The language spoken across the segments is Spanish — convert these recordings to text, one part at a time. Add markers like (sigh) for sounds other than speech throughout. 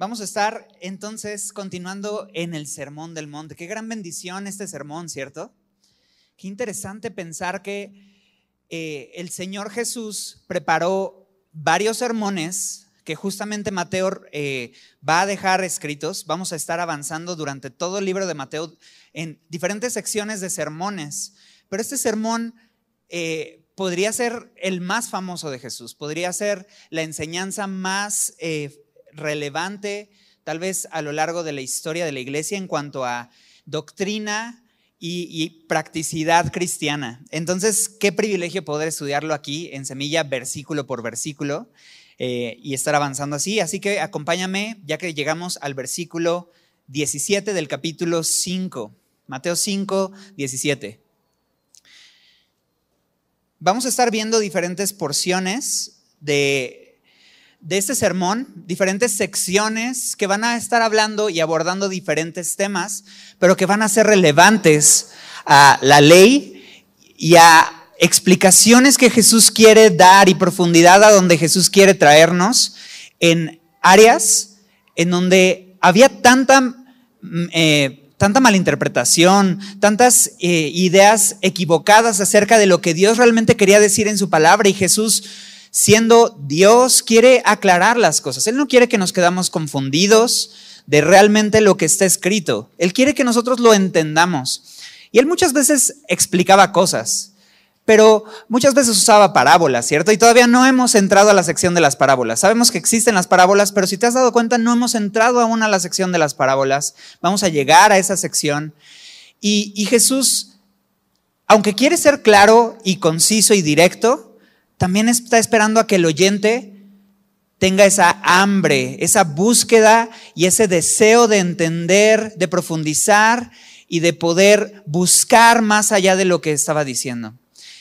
Vamos a estar entonces continuando en el Sermón del Monte. Qué gran bendición este sermón, ¿cierto? Qué interesante pensar que eh, el Señor Jesús preparó varios sermones que justamente Mateo eh, va a dejar escritos. Vamos a estar avanzando durante todo el libro de Mateo en diferentes secciones de sermones. Pero este sermón eh, podría ser el más famoso de Jesús, podría ser la enseñanza más relevante tal vez a lo largo de la historia de la iglesia en cuanto a doctrina y, practicidad cristiana. Entonces, qué privilegio poder estudiarlo aquí en semilla, versículo por versículo, eh, y estar avanzando así. Así que acompáñame, ya que llegamos al versículo 17 del capítulo 5, Mateo 5, 17. Vamos a estar viendo diferentes porciones de de este sermón, diferentes secciones que van a estar hablando y abordando diferentes temas, pero que van a ser relevantes a la ley y a explicaciones que Jesús quiere dar y profundidad a donde Jesús quiere traernos en áreas en donde había tanta, mm, eh, tanta malinterpretación, tantas eh, ideas equivocadas acerca de lo que Dios realmente quería decir en su palabra y Jesús siendo Dios, quiere aclarar las cosas. Él no quiere que nos quedamos confundidos de realmente lo que está escrito. Él quiere que nosotros lo entendamos. Y él muchas veces explicaba cosas, pero muchas veces usaba parábolas, ¿cierto? Y todavía no hemos entrado a la sección de las parábolas. Sabemos que existen las parábolas, pero si te has dado cuenta, no hemos entrado aún a la sección de las parábolas. Vamos a llegar a esa sección. Y, y Jesús, aunque quiere ser claro y conciso y directo, también está esperando a que el oyente tenga esa hambre, esa búsqueda y ese deseo de entender, de profundizar y de poder buscar más allá de lo que estaba diciendo.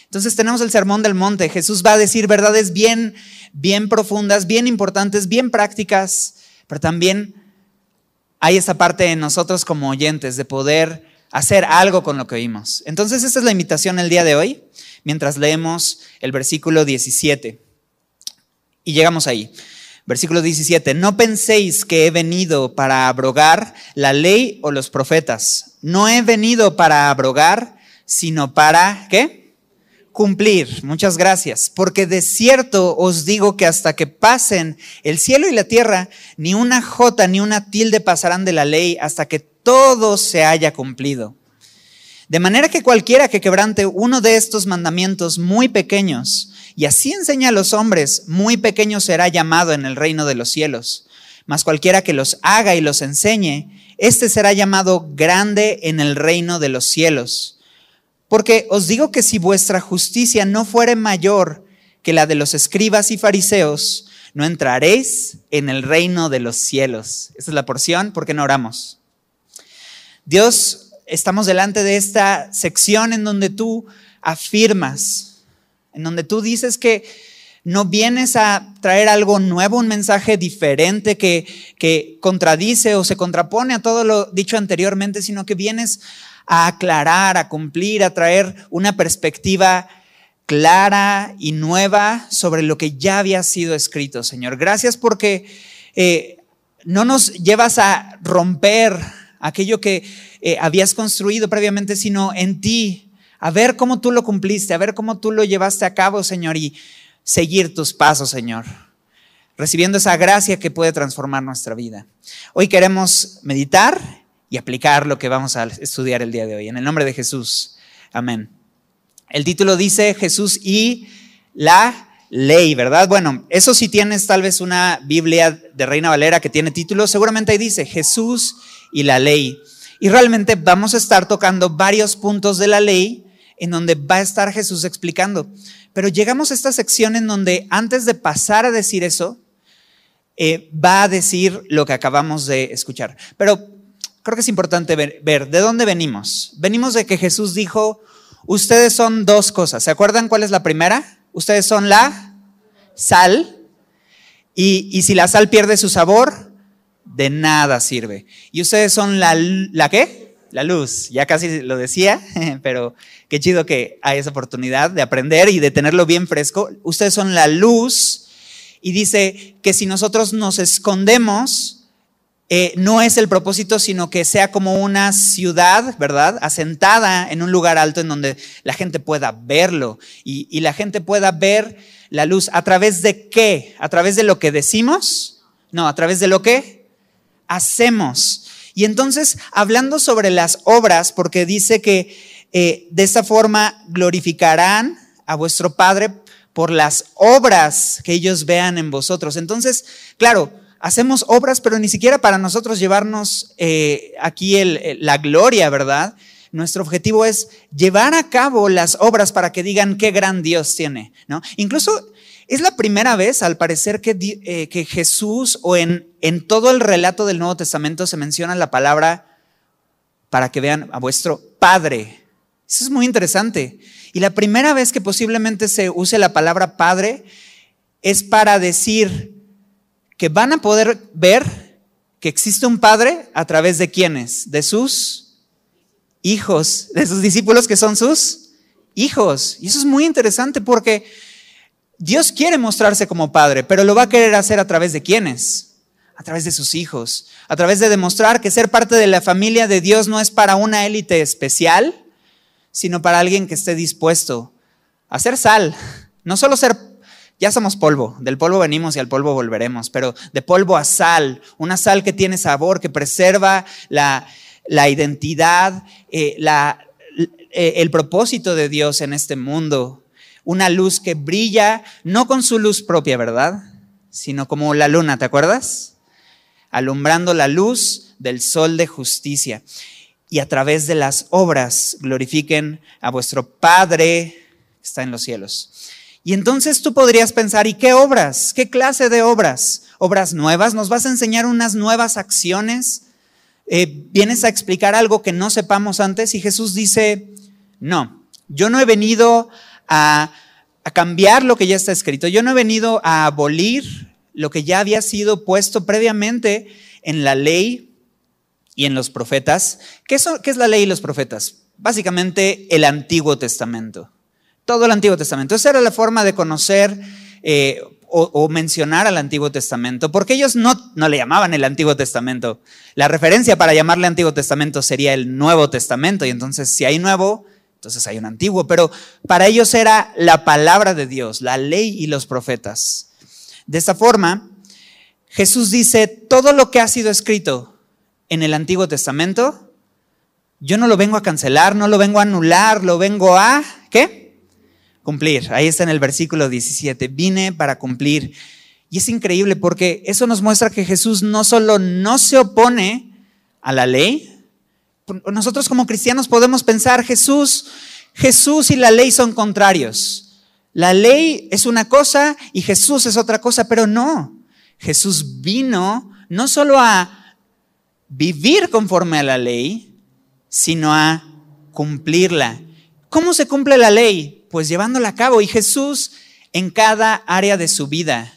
Entonces tenemos el sermón del monte. Jesús va a decir verdades bien, bien profundas, bien importantes, bien prácticas, pero también hay esa parte de nosotros como oyentes de poder hacer algo con lo que oímos. Entonces esta es la invitación el día de hoy mientras leemos el versículo 17. Y llegamos ahí. Versículo 17, no penséis que he venido para abrogar la ley o los profetas. No he venido para abrogar, sino para, ¿qué? Cumplir. Muchas gracias. Porque de cierto os digo que hasta que pasen el cielo y la tierra, ni una jota ni una tilde pasarán de la ley hasta que todo se haya cumplido. De manera que cualquiera que quebrante uno de estos mandamientos muy pequeños, y así enseña a los hombres, muy pequeño será llamado en el reino de los cielos. Mas cualquiera que los haga y los enseñe, éste será llamado grande en el reino de los cielos. Porque os digo que si vuestra justicia no fuere mayor que la de los escribas y fariseos, no entraréis en el reino de los cielos. Esta es la porción, porque no oramos? Dios estamos delante de esta sección en donde tú afirmas, en donde tú dices que no vienes a traer algo nuevo, un mensaje diferente que, que contradice o se contrapone a todo lo dicho anteriormente, sino que vienes a aclarar, a cumplir, a traer una perspectiva clara y nueva sobre lo que ya había sido escrito, Señor. Gracias porque eh, no nos llevas a romper aquello que eh, habías construido previamente, sino en ti, a ver cómo tú lo cumpliste, a ver cómo tú lo llevaste a cabo, Señor, y seguir tus pasos, Señor, recibiendo esa gracia que puede transformar nuestra vida. Hoy queremos meditar y aplicar lo que vamos a estudiar el día de hoy. En el nombre de Jesús. Amén. El título dice Jesús y la ley, ¿verdad? Bueno, eso si tienes tal vez una Biblia de Reina Valera que tiene título, seguramente ahí dice Jesús y la ley. Y realmente vamos a estar tocando varios puntos de la ley en donde va a estar Jesús explicando. Pero llegamos a esta sección en donde antes de pasar a decir eso, eh, va a decir lo que acabamos de escuchar. Pero creo que es importante ver, ver, de dónde venimos. Venimos de que Jesús dijo, ustedes son dos cosas. ¿Se acuerdan cuál es la primera? Ustedes son la sal. Y, y si la sal pierde su sabor, de nada sirve. Y ustedes son la, ¿la qué? La luz. Ya casi lo decía, (laughs) pero qué chido que hay esa oportunidad de aprender y de tenerlo bien fresco. Ustedes son la luz y dice que si nosotros nos escondemos eh, no es el propósito, sino que sea como una ciudad, ¿verdad? Asentada en un lugar alto en donde la gente pueda verlo y, y la gente pueda ver la luz. ¿A través de qué? ¿A través de lo que decimos? No, a través de lo que hacemos. Y entonces, hablando sobre las obras, porque dice que eh, de esta forma glorificarán a vuestro Padre por las obras que ellos vean en vosotros. Entonces, claro, hacemos obras, pero ni siquiera para nosotros llevarnos eh, aquí la gloria, ¿verdad? Nuestro objetivo es llevar a cabo las obras para que digan qué gran Dios tiene, ¿no? Incluso es la primera vez, al parecer, que, eh, que Jesús o en, en todo el relato del Nuevo Testamento se menciona la palabra para que vean a vuestro Padre. Eso es muy interesante. Y la primera vez que posiblemente se use la palabra Padre es para decir, que van a poder ver que existe un Padre a través de quienes, de sus hijos, de sus discípulos que son sus hijos. Y eso es muy interesante porque Dios quiere mostrarse como Padre, pero lo va a querer hacer a través de quienes, a través de sus hijos, a través de demostrar que ser parte de la familia de Dios no es para una élite especial, sino para alguien que esté dispuesto a ser sal, no solo ser ya somos polvo, del polvo venimos y al polvo volveremos, pero de polvo a sal, una sal que tiene sabor, que preserva la, identidad, eh, eh, el propósito de Dios en este mundo. Una luz que brilla, no con su luz propia, ¿verdad? Sino como la luna, ¿te acuerdas? Alumbrando la luz del sol de justicia. Y a través de las obras glorifiquen a vuestro Padre que está en los cielos. Y entonces tú podrías pensar, ¿y qué obras? ¿Qué clase de obras? ¿Obras nuevas? ¿Nos vas a enseñar unas nuevas acciones? Eh, ¿Vienes a explicar algo que no sepamos antes? Y Jesús dice, no, yo no he venido a, cambiar lo que ya está escrito, yo no he venido a abolir lo que ya había sido puesto previamente en la ley y en los profetas. ¿Qué, ¿Qué es la ley y los profetas? Básicamente el Antiguo Testamento todo el Antiguo Testamento. Esa era la forma de conocer eh, o, mencionar al Antiguo Testamento, porque ellos no, no le llamaban el Antiguo Testamento. La referencia para llamarle Antiguo Testamento sería el Nuevo Testamento, y entonces si hay nuevo, entonces hay un antiguo, pero para ellos era la palabra de Dios, la ley y los profetas. De esta forma, Jesús dice, todo lo que ha sido escrito en el Antiguo Testamento, yo no lo vengo a cancelar, no lo vengo a anular, lo vengo a, ¿qué? cumplir. Ahí está en el versículo 17, vine para cumplir. Y es increíble porque eso nos muestra que Jesús no solo no se opone a la ley, nosotros como cristianos podemos pensar, Jesús, Jesús y la ley son contrarios. La ley es una cosa y Jesús es otra cosa, pero no. Jesús vino no solo a vivir conforme a la ley, sino a cumplirla. ¿Cómo se cumple la ley? pues llevándola a cabo. Y Jesús en cada área de su vida,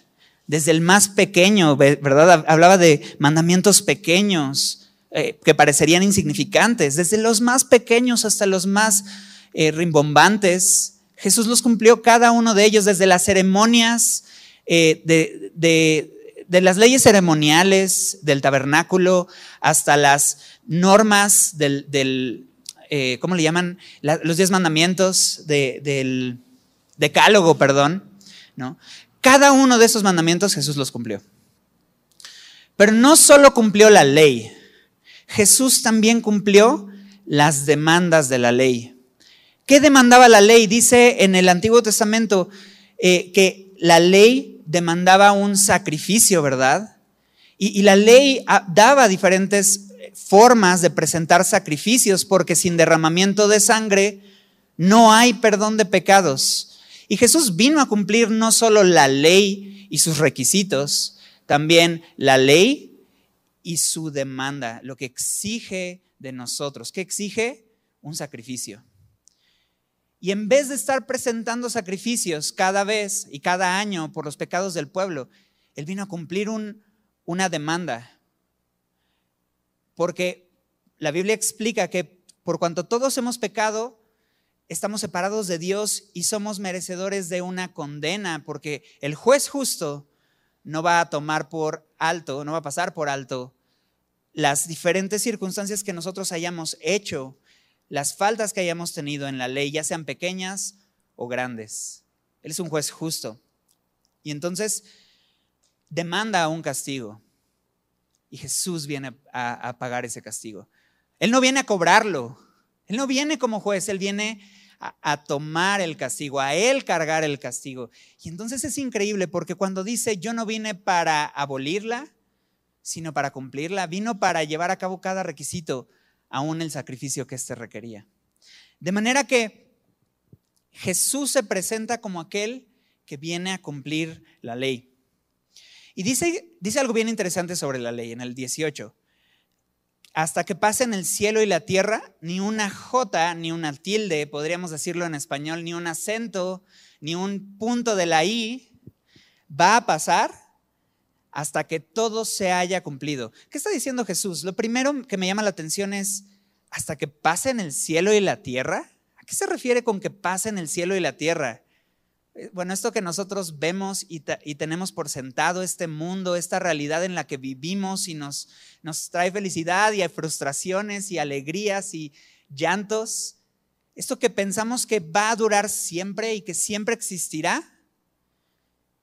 desde el más pequeño, ¿verdad? Hablaba de mandamientos pequeños eh, que parecerían insignificantes, desde los más pequeños hasta los más eh, rimbombantes. Jesús los cumplió cada uno de ellos, desde las ceremonias, eh, de, las leyes ceremoniales del tabernáculo hasta las normas del, del ¿cómo le llaman? los diez mandamientos del decálogo, perdón, ¿no? Cada uno de esos mandamientos Jesús los cumplió. Pero no solo cumplió la ley, Jesús también cumplió las demandas de la ley. ¿Qué demandaba la ley? Dice en el Antiguo Testamento eh, que la ley demandaba un sacrificio, ¿verdad? Y, y la ley ah, daba diferentes formas de presentar sacrificios, porque sin derramamiento de sangre no hay perdón de pecados. Y Jesús vino a cumplir no solo la ley y sus requisitos, también la ley y su demanda, lo que exige de nosotros. ¿Qué exige? Un sacrificio. Y en vez de estar presentando sacrificios cada vez y cada año por los pecados del pueblo, Él vino a cumplir una demanda, porque la Biblia explica que por cuanto todos hemos pecado, estamos separados de Dios y somos merecedores de una condena, porque el juez justo no va a tomar por alto, no va a pasar por alto las diferentes circunstancias que nosotros hayamos hecho, las faltas que hayamos tenido en la ley, ya sean pequeñas o grandes. Él es un juez justo. Y entonces demanda un castigo. Y Jesús viene a, pagar ese castigo. Él no viene a cobrarlo. Él no viene como juez, él viene a, tomar el castigo, a él cargar el castigo. Y entonces es increíble porque cuando dice, yo no vine para abolirla, sino para cumplirla, vino para llevar a cabo cada requisito, aún el sacrificio que éste requería. De manera que Jesús se presenta como aquel que viene a cumplir la ley. Y dice, dice algo bien interesante sobre la ley en el 18 hasta que pasen el cielo y la tierra, ni una jota, ni una tilde, podríamos decirlo en español, ni un acento, ni un punto de la i, va a pasar hasta que todo se haya cumplido. ¿Qué está diciendo Jesús? Lo primero que me llama la atención es, hasta que pasen el cielo y la tierra. ¿A qué se refiere con que pasen el cielo y la tierra? Eh, bueno, esto que nosotros vemos y, tenemos por sentado, este mundo, esta realidad en la que vivimos y nos, nos trae felicidad y hay frustraciones y alegrías y llantos, esto que pensamos que va a durar siempre y que siempre existirá,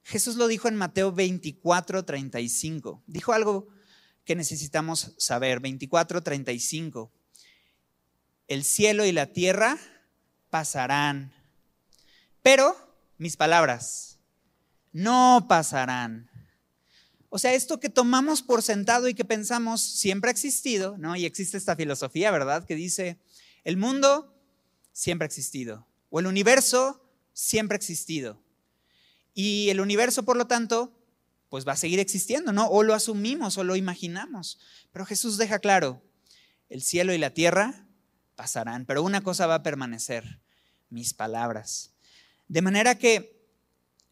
Jesús lo dijo en Mateo 24, 35. Dijo algo que necesitamos saber, 24, 35. El cielo y la tierra pasarán, pero mis palabras no pasarán. O sea, esto que tomamos por sentado y que pensamos siempre ha existido, ¿no? Y existe esta filosofía, ¿verdad? Que dice, el mundo siempre ha existido, o el universo siempre ha existido. Y el universo, por lo tanto, pues va a seguir existiendo, ¿no? O lo asumimos o lo imaginamos. Pero Jesús deja claro, el cielo y la tierra pasarán, pero una cosa va a permanecer, mis palabras. De manera que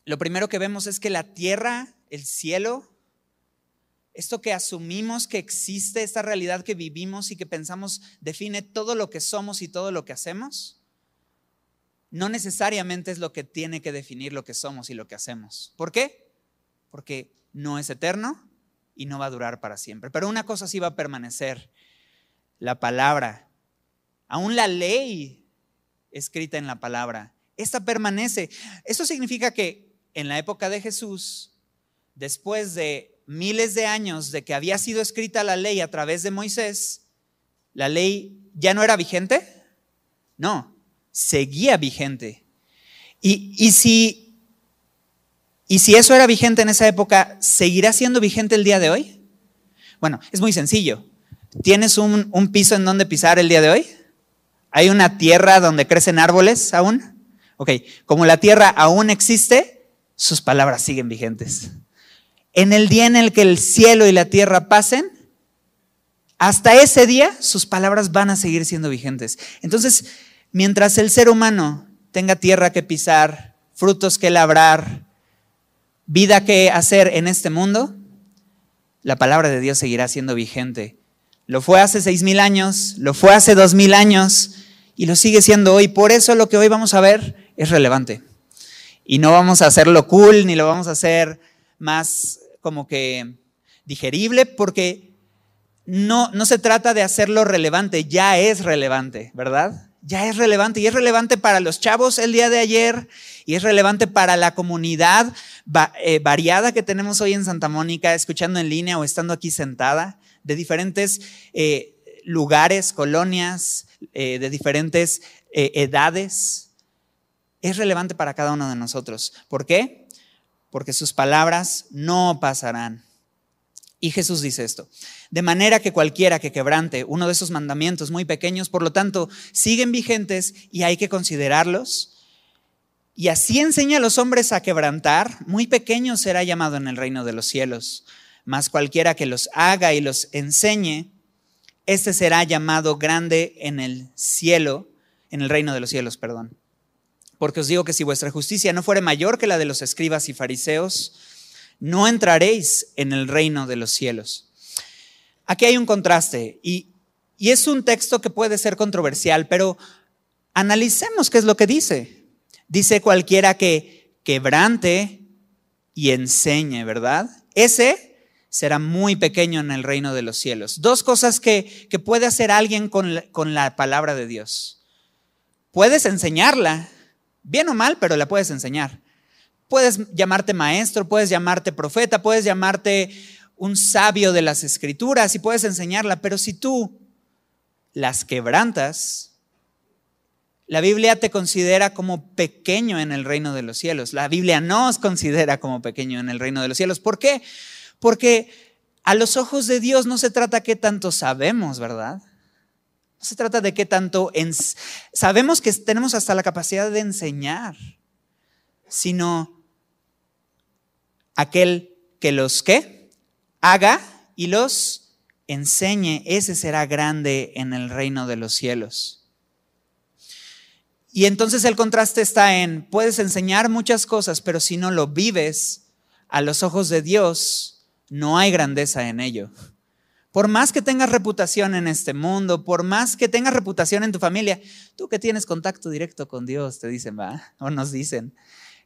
lo primero que vemos es que la tierra, el cielo, esto que asumimos que existe, esta realidad que vivimos y que pensamos define todo lo que somos y todo lo que hacemos, no necesariamente es lo que tiene que definir lo que somos y lo que hacemos. ¿Por qué? Porque no es eterno y no va a durar para siempre. Pero una cosa sí va a permanecer, la palabra, aún la ley escrita en la palabra esta permanece. Eso significa que en la época de Jesús, después de miles de años de que había sido escrita la ley a través de Moisés, la ley ya no era vigente. No, seguía vigente. Y, si, eso era vigente en esa época, ¿seguirá siendo vigente el día de hoy? Bueno, es muy sencillo. ¿Tienes un, un piso en donde pisar el día de hoy? ¿Hay una tierra donde crecen árboles aún? Ok, como la tierra aún existe, sus palabras siguen vigentes. En el día en el que el cielo y la tierra pasen, hasta ese día sus palabras van a seguir siendo vigentes. Entonces, mientras el ser humano tenga tierra que pisar, frutos que labrar, vida que hacer en este mundo, la palabra de Dios seguirá siendo vigente. Lo fue hace seis mil años, lo fue hace dos mil años y lo sigue siendo hoy. Por eso lo que hoy vamos a ver es relevante. Y no vamos a hacerlo cool, ni lo vamos a hacer más como que digerible, porque no, no se trata de hacerlo relevante, ya es relevante, ¿verdad? Ya es relevante y es relevante para los chavos el día de ayer y es relevante para la comunidad eh, variada que tenemos hoy en Santa Mónica, escuchando en línea o estando aquí sentada, de diferentes eh, lugares, colonias, eh, de diferentes edades es relevante para cada uno de nosotros. ¿Por qué? Porque sus palabras no pasarán. Y Jesús dice esto, de manera que cualquiera que quebrante uno de esos mandamientos muy pequeños, por lo tanto, siguen vigentes y hay que considerarlos. Y así enseña a los hombres a quebrantar, muy pequeño será llamado en el reino de los cielos, mas cualquiera que los haga y los enseñe, este será llamado grande en el cielo, en el reino de los cielos, perdón. Porque os digo que si vuestra justicia no fuere mayor que la de los escribas y fariseos, no entraréis en el reino de los cielos. Aquí hay un contraste y, y es un texto que puede ser controversial, pero analicemos qué es lo que dice. Dice cualquiera que quebrante y enseñe, ¿verdad? Ese será muy pequeño en el reino de los cielos. Dos cosas que, puede hacer alguien con con la palabra de Dios. Puedes enseñarla, bien o mal, pero la puedes enseñar. Puedes llamarte maestro, puedes llamarte profeta, puedes llamarte un sabio de las escrituras y puedes enseñarla, pero si tú las quebrantas, la Biblia te considera como pequeño en el reino de los cielos. La Biblia no os considera como pequeño en el reino de los cielos. ¿Por qué? Porque a los ojos de Dios no se trata qué tanto sabemos, ¿verdad? Se trata de qué tanto sabemos que tenemos hasta la capacidad de enseñar, sino aquel que los que haga y los enseñe, ese será grande en el reino de los cielos. Y entonces el contraste está en, puedes enseñar muchas cosas, pero si no lo vives a los ojos de Dios, no hay grandeza en ello. Por más que tengas reputación en este mundo, por más que tengas reputación en tu familia, tú que tienes contacto directo con Dios, te dicen, va, (laughs) o nos dicen,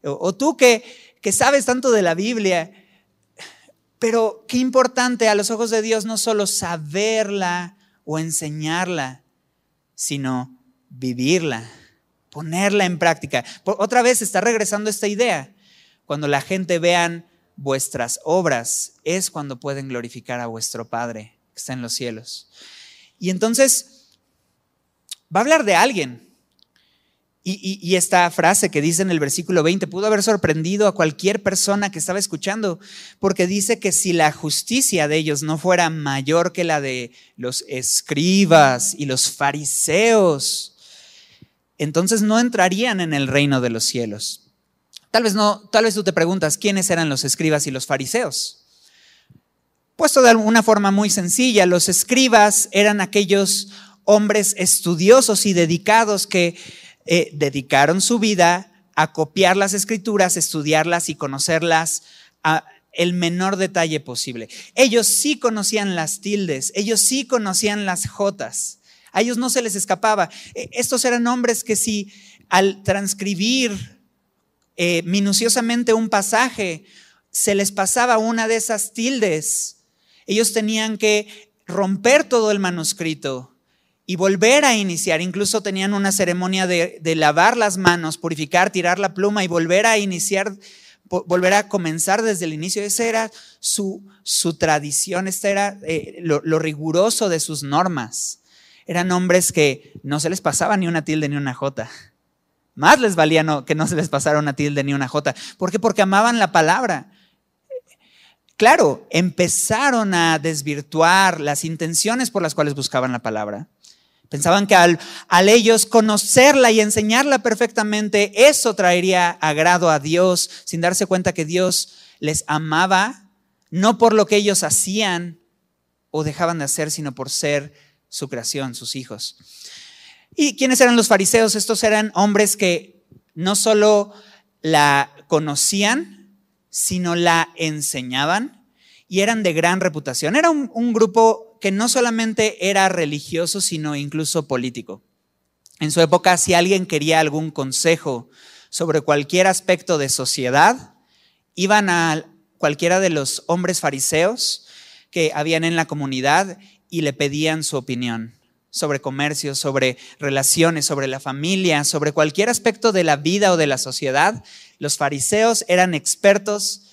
o, tú que, que sabes tanto de la Biblia, pero qué importante a los ojos de Dios no solo saberla o enseñarla, sino vivirla, ponerla en práctica. Otra vez está regresando esta idea. Cuando la gente vean vuestras obras, es cuando pueden glorificar a vuestro Padre que está en los cielos. Y entonces, va a hablar de alguien. Y, esta frase que dice en el versículo 20 pudo haber sorprendido a cualquier persona que estaba escuchando, porque dice que si la justicia de ellos no fuera mayor que la de los escribas y los fariseos, entonces no entrarían en el reino de los cielos. Tal vez no, tal vez tú te preguntas quiénes eran los escribas y los fariseos. Puesto de una forma muy sencilla, los escribas eran aquellos hombres estudiosos y dedicados que eh, dedicaron su vida a copiar las escrituras, estudiarlas y conocerlas a el menor detalle posible. Ellos sí conocían las tildes, ellos sí conocían las jotas, a ellos no se les escapaba. E, estos eran hombres que si al transcribir eh, minuciosamente un pasaje, se les pasaba una de esas tildes. Ellos tenían que romper todo el manuscrito y volver a iniciar. Incluso tenían una ceremonia de, lavar las manos, purificar, tirar la pluma y volver a iniciar, volver a comenzar desde el inicio. Esa era su, tradición, esta era eh, lo, lo riguroso de sus normas. Eran hombres que no se les pasaba ni una tilde ni una jota. Más les valía que no se les pasara una tilde ni una jota. ¿Por qué? Porque amaban la palabra. Claro, empezaron a desvirtuar las intenciones por las cuales buscaban la palabra. Pensaban que al, ellos conocerla y enseñarla perfectamente, eso traería agrado a Dios, sin darse cuenta que Dios les amaba, no por lo que ellos hacían o dejaban de hacer, sino por ser su creación, sus hijos. ¿Y quiénes eran los fariseos? Estos eran hombres que no solo la conocían, sino la enseñaban y eran de gran reputación. Era un, grupo que no solamente era religioso, sino incluso político. En su época, si alguien quería algún consejo sobre cualquier aspecto de sociedad, iban a cualquiera de los hombres fariseos que habían en la comunidad y le pedían su opinión sobre comercio, sobre relaciones, sobre la familia, sobre cualquier aspecto de la vida o de la sociedad. Los fariseos eran expertos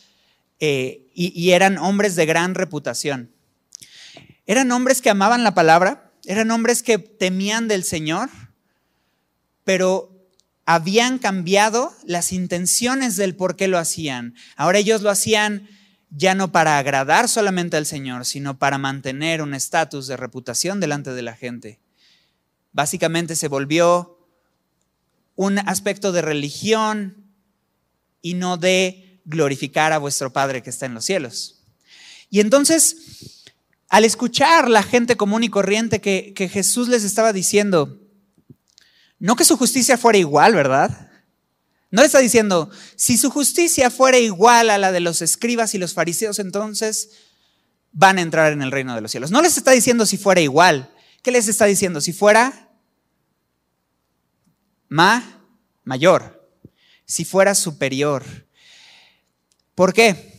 eh, y, eran hombres de gran reputación. Eran hombres que amaban la palabra, eran hombres que temían del Señor, pero habían cambiado las intenciones del por qué lo hacían. Ahora ellos lo hacían ya no para agradar solamente al Señor, sino para mantener un estatus de reputación delante de la gente. Básicamente se volvió un aspecto de religión y no de glorificar a vuestro Padre que está en los cielos. Y entonces, al escuchar la gente común y corriente que, Jesús les estaba diciendo, no que su justicia fuera igual, ¿verdad? No le está diciendo, si su justicia fuera igual a la de los escribas y los fariseos, entonces van a entrar en el reino de los cielos. No les está diciendo si fuera igual. ¿Qué les está diciendo? Si fuera ma, mayor, si fuera superior. ¿Por qué?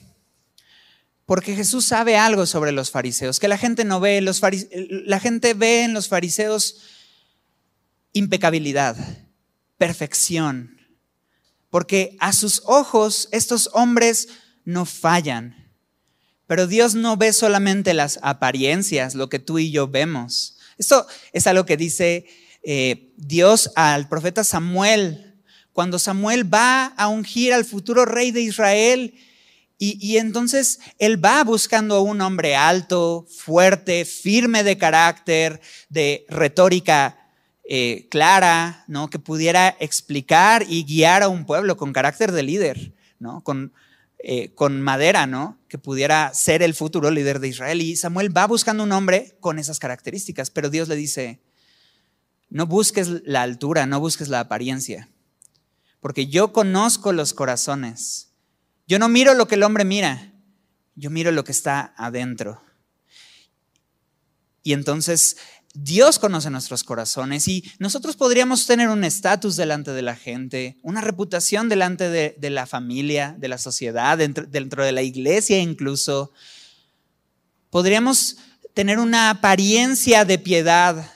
porque Jesús sabe algo sobre los fariseos, que la gente no ve, la gente ve en los fariseos impecabilidad, perfección, porque a sus ojos estos hombres no fallan. Pero Dios no ve solamente las apariencias, lo que tú y yo vemos. Esto es algo que dice eh, Dios al profeta Samuel, cuando Samuel va a ungir al futuro rey de Israel. Y, entonces él va buscando a un hombre alto, fuerte, firme de carácter, de retórica eh, clara, ¿no? que pudiera explicar y guiar a un pueblo con carácter de líder, ¿no? con, eh, con madera, ¿no? Que pudiera ser el futuro líder de Israel. Y Samuel va buscando un hombre con esas características, pero Dios le dice, no busques la altura, no busques la apariencia, porque yo conozco los corazones. Yo no miro lo que el hombre mira, yo miro lo que está adentro. Y entonces Dios conoce nuestros corazones y nosotros podríamos tener un estatus delante de la gente, una reputación delante de, la familia, de la sociedad, dentro, dentro de la iglesia incluso. Podríamos tener una apariencia de piedad,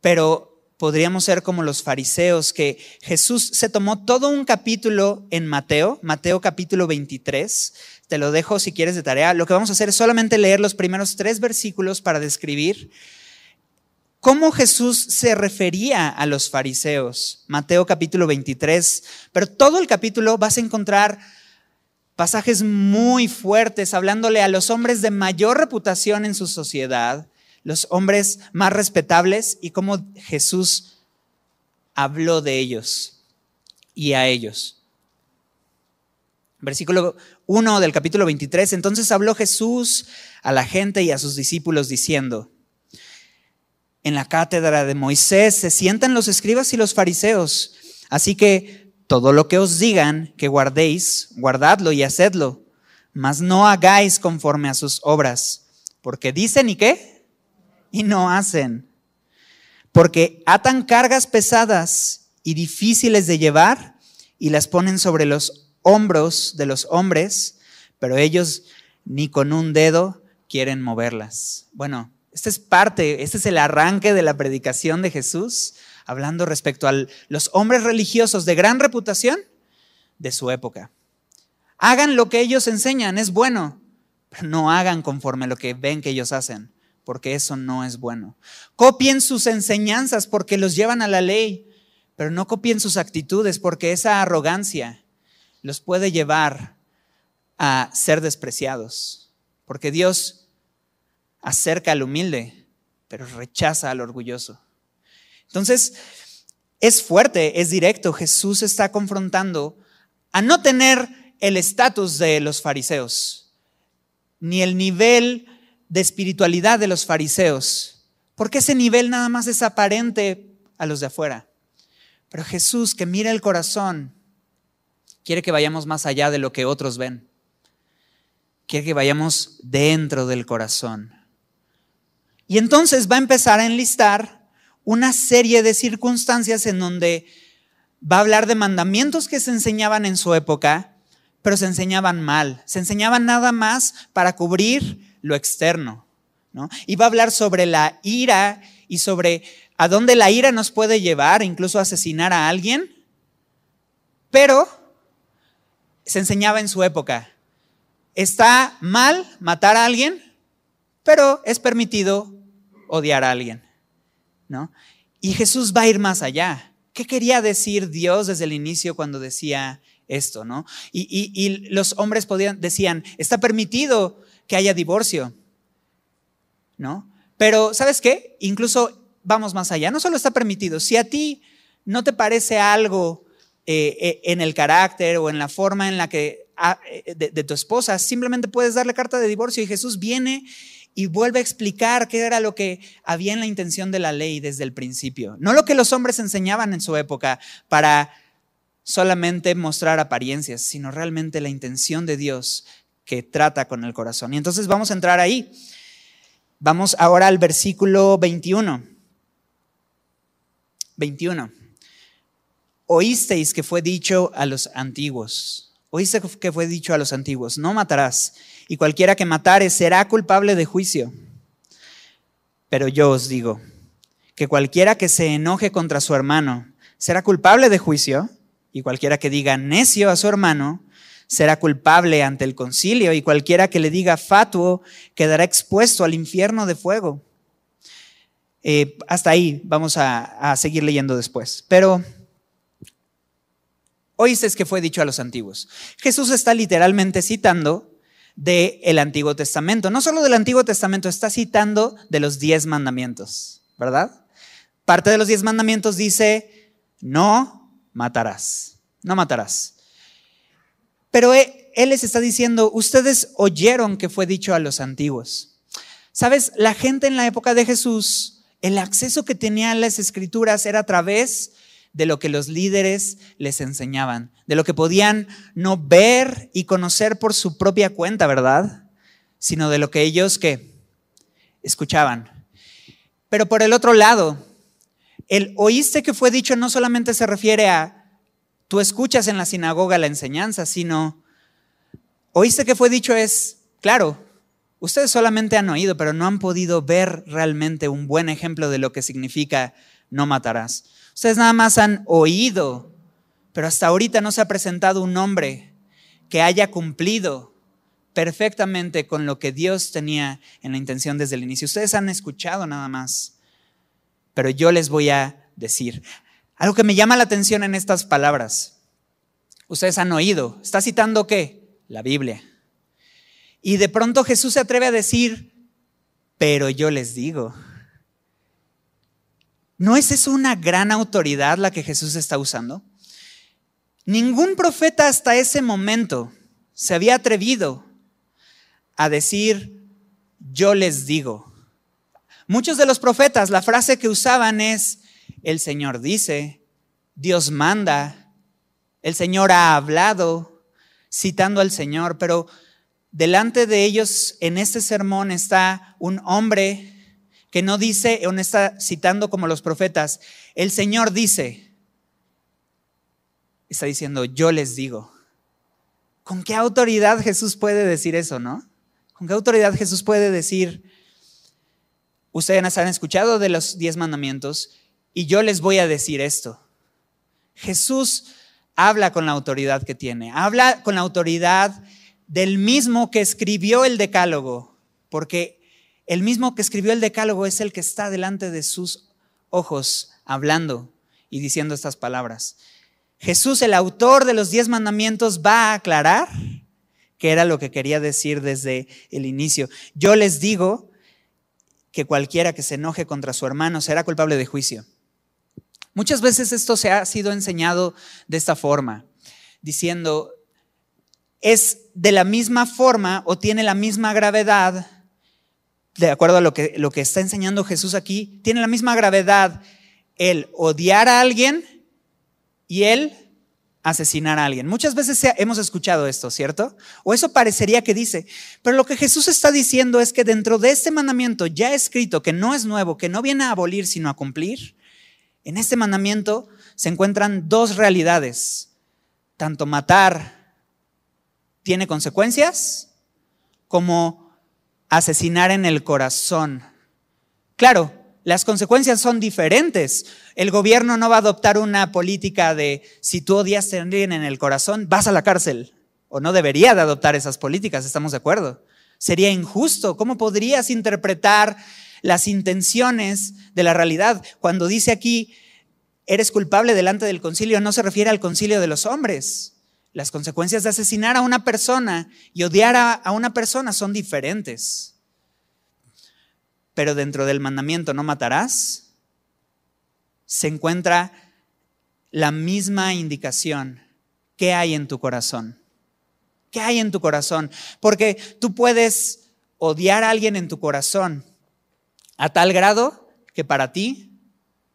pero podríamos ser como los fariseos, que Jesús se tomó todo un capítulo en Mateo, Mateo capítulo 23, te lo dejo si quieres de tarea. Lo que vamos a hacer es solamente leer los primeros tres versículos para describir cómo Jesús se refería a los fariseos. Mateo capítulo 23. Pero todo el capítulo vas a encontrar pasajes muy fuertes hablándole a los hombres de mayor reputación en su sociedad, los hombres más respetables y cómo Jesús habló de ellos y a ellos. Versículo 1 del capítulo 23. Entonces habló Jesús a la gente y a sus discípulos diciendo, en la cátedra de Moisés se sientan los escribas y los fariseos, así que todo lo que os digan que guardéis, guardadlo y hacedlo, mas no hagáis conforme a sus obras, porque dicen y qué, y no hacen, porque atan cargas pesadas y difíciles de llevar y las ponen sobre los hombros de los hombres, pero ellos ni con un dedo quieren moverlas. Bueno, esta es parte, este es el arranque de la predicación de Jesús, hablando respecto a los hombres religiosos de gran reputación de su época. Hagan lo que ellos enseñan, es bueno, pero no hagan conforme lo que ven que ellos hacen, porque eso no es bueno. Copien sus enseñanzas porque los llevan a la ley, pero no copien sus actitudes porque esa arrogancia los puede llevar a ser despreciados, porque Dios acerca al humilde, pero rechaza al orgulloso. Entonces, es fuerte, es directo. Jesús está confrontando a no tener el estatus de los fariseos, ni el nivel de espiritualidad de los fariseos, porque ese nivel nada más es aparente a los de afuera. Pero Jesús que mira el corazón, quiere que vayamos más allá de lo que otros ven. Quiere que vayamos dentro del corazón. Y entonces va a empezar a enlistar una serie de circunstancias en donde va a hablar de mandamientos que se enseñaban en su época, pero se enseñaban mal. Se enseñaban nada más para cubrir lo externo. ¿no? Y va a hablar sobre la ira y sobre a dónde la ira nos puede llevar, incluso asesinar a alguien. Pero se enseñaba en su época. Está mal matar a alguien, pero es permitido odiar a alguien. ¿no? Y Jesús va a ir más allá. ¿Qué quería decir Dios desde el inicio cuando decía esto? ¿no? Y, los hombres podían, decían, está permitido que haya divorcio. ¿no? Pero, ¿sabes qué? Incluso vamos más allá. No solo está permitido, si a ti no te parece algo eh, eh, en el carácter o en la forma en la que ah, eh, de, tu esposa, simplemente puedes darle carta de divorcio y Jesús viene y vuelve a explicar qué era lo que había en la intención de la ley desde el principio. No lo que los hombres enseñaban en su época para solamente mostrar apariencias, sino realmente la intención de Dios que trata con el corazón. Y entonces vamos a entrar ahí. Vamos ahora al versículo 21. 21 oísteis que fue dicho a los antiguos, Oíste que fue dicho a los antiguos, no matarás, y cualquiera que matare será culpable de juicio. Pero yo os digo, que cualquiera que se enoje contra su hermano será culpable de juicio, y cualquiera que diga necio a su hermano será culpable ante el concilio, y cualquiera que le diga fatuo quedará expuesto al infierno de fuego. Eh, hasta ahí vamos a, a seguir leyendo después. Pero oíste que fue dicho a los antiguos. Jesús está literalmente citando del el Antiguo Testamento. No solo del Antiguo Testamento, está citando de los diez mandamientos, ¿verdad? Parte de los diez mandamientos dice, no matarás, no matarás. Pero e, él les está diciendo, ustedes oyeron que fue dicho a los antiguos. Sabes, la gente en la época de Jesús, el acceso que tenía a las escrituras era a través de lo que los líderes les enseñaban, de lo que podían no ver y conocer por su propia cuenta, ¿verdad? Sino de lo que ellos que escuchaban. Pero por el otro lado, el oíste que fue dicho no solamente se refiere a tú escuchas en la sinagoga la enseñanza, sino oíste que fue dicho es, claro, ustedes solamente han oído, pero no han podido ver realmente un buen ejemplo de lo que significa no matarás. Ustedes nada más han oído, pero hasta ahorita no se ha presentado un hombre que haya cumplido perfectamente con lo que Dios tenía en la intención desde el inicio. Ustedes han escuchado nada más, pero yo les voy a decir algo que me llama la atención en estas palabras. Ustedes han oído, está citando qué? La Biblia. Y de pronto Jesús se atreve a decir, pero yo les digo. ¿No es eso una gran autoridad la que Jesús está usando? Ningún profeta hasta ese momento se había atrevido a decir, yo les digo. Muchos de los profetas, la frase que usaban es, el Señor dice, Dios manda, el Señor ha hablado, citando al Señor, pero delante de ellos en este sermón está un hombre que no dice, o no está citando como los profetas, el Señor dice, está diciendo, yo les digo. ¿Con qué autoridad Jesús puede decir eso, no? ¿Con qué autoridad Jesús puede decir, ustedes han escuchado de los diez mandamientos y yo les voy a decir esto? Jesús habla con la autoridad que tiene, habla con la autoridad del mismo que escribió el decálogo, porque el mismo que escribió el decálogo es el que está delante de sus ojos hablando y diciendo estas palabras. Jesús, el autor de los diez mandamientos, va a aclarar que era lo que quería decir desde el inicio. Yo les digo que cualquiera que se enoje contra su hermano será culpable de juicio. Muchas veces esto se ha sido enseñado de esta forma, diciendo, es de la misma forma o tiene la misma gravedad de acuerdo a lo que, lo que está enseñando Jesús aquí, tiene la misma gravedad el odiar a alguien y el asesinar a alguien. Muchas veces hemos escuchado esto, ¿cierto? O eso parecería que dice. Pero lo que Jesús está diciendo es que dentro de este mandamiento ya escrito, que no es nuevo, que no viene a abolir, sino a cumplir, en este mandamiento se encuentran dos realidades. Tanto matar tiene consecuencias como asesinar en el corazón. Claro, las consecuencias son diferentes. El gobierno no va a adoptar una política de si tú odias a alguien en el corazón, vas a la cárcel. O no debería de adoptar esas políticas, estamos de acuerdo. Sería injusto. ¿Cómo podrías interpretar las intenciones de la realidad? Cuando dice aquí, eres culpable delante del concilio, no se refiere al concilio de los hombres. Las consecuencias de asesinar a una persona y odiar a, una persona son diferentes. Pero dentro del mandamiento no matarás, se encuentra la misma indicación. ¿Qué hay en tu corazón? ¿Qué hay en tu corazón? Porque tú puedes odiar a alguien en tu corazón a tal grado que para ti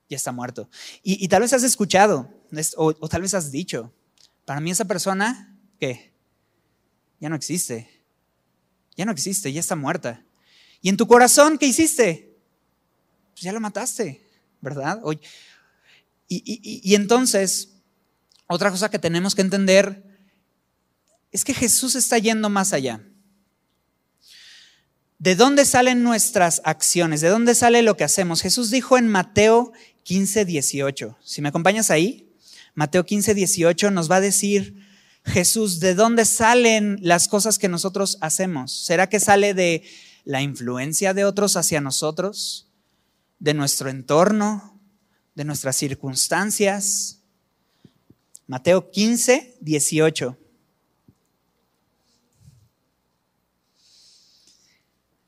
ya está muerto. Y, tal vez has escuchado o tal vez has dicho, para mí esa persona, ¿qué? Ya no existe. Ya no existe, ya está muerta. ¿Y en tu corazón qué hiciste? Pues ya lo mataste, ¿verdad? Y, y entonces, otra cosa que tenemos que entender es que Jesús está yendo más allá. ¿De dónde salen nuestras acciones? ¿De dónde sale lo que hacemos? Jesús dijo en Mateo 15, 18. Si me acompañas ahí, Mateo 15, 18 nos va a decir Jesús, ¿de dónde salen las cosas que nosotros hacemos? ¿Será que sale de la influencia de otros hacia nosotros? ¿De nuestro entorno? ¿De nuestras circunstancias? Mateo 15, 18.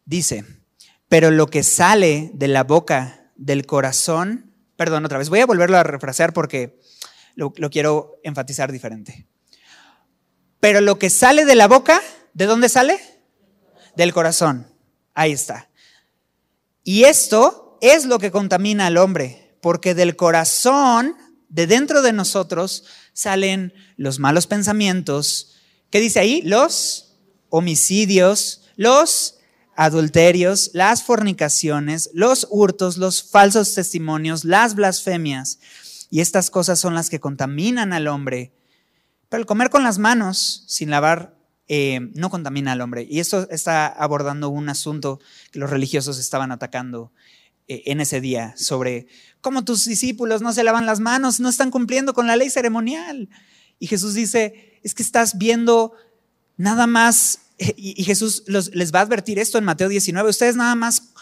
Dice, pero lo que sale de la boca del corazón, perdón, otra vez, voy a volverlo a refrasear porque lo, quiero enfatizar diferente. Pero lo que sale de la boca, ¿de dónde sale? Del corazón. Ahí está. Y esto es lo que contamina al hombre, porque del corazón, de dentro de nosotros, salen los malos pensamientos. ¿Qué dice ahí? Los homicidios, los adulterios, las fornicaciones, los hurtos, los falsos testimonios, las blasfemias. Y estas cosas son las que contaminan al hombre. Pero el comer con las manos sin lavar eh, no contamina al hombre. Y esto está abordando un asunto que los religiosos estaban atacando eh, en ese día sobre cómo tus discípulos no se lavan las manos, no están cumpliendo con la ley ceremonial. Y Jesús dice, es que estás viendo nada más (laughs) y, Jesús les va a advertir esto en Mateo 19. Ustedes nada más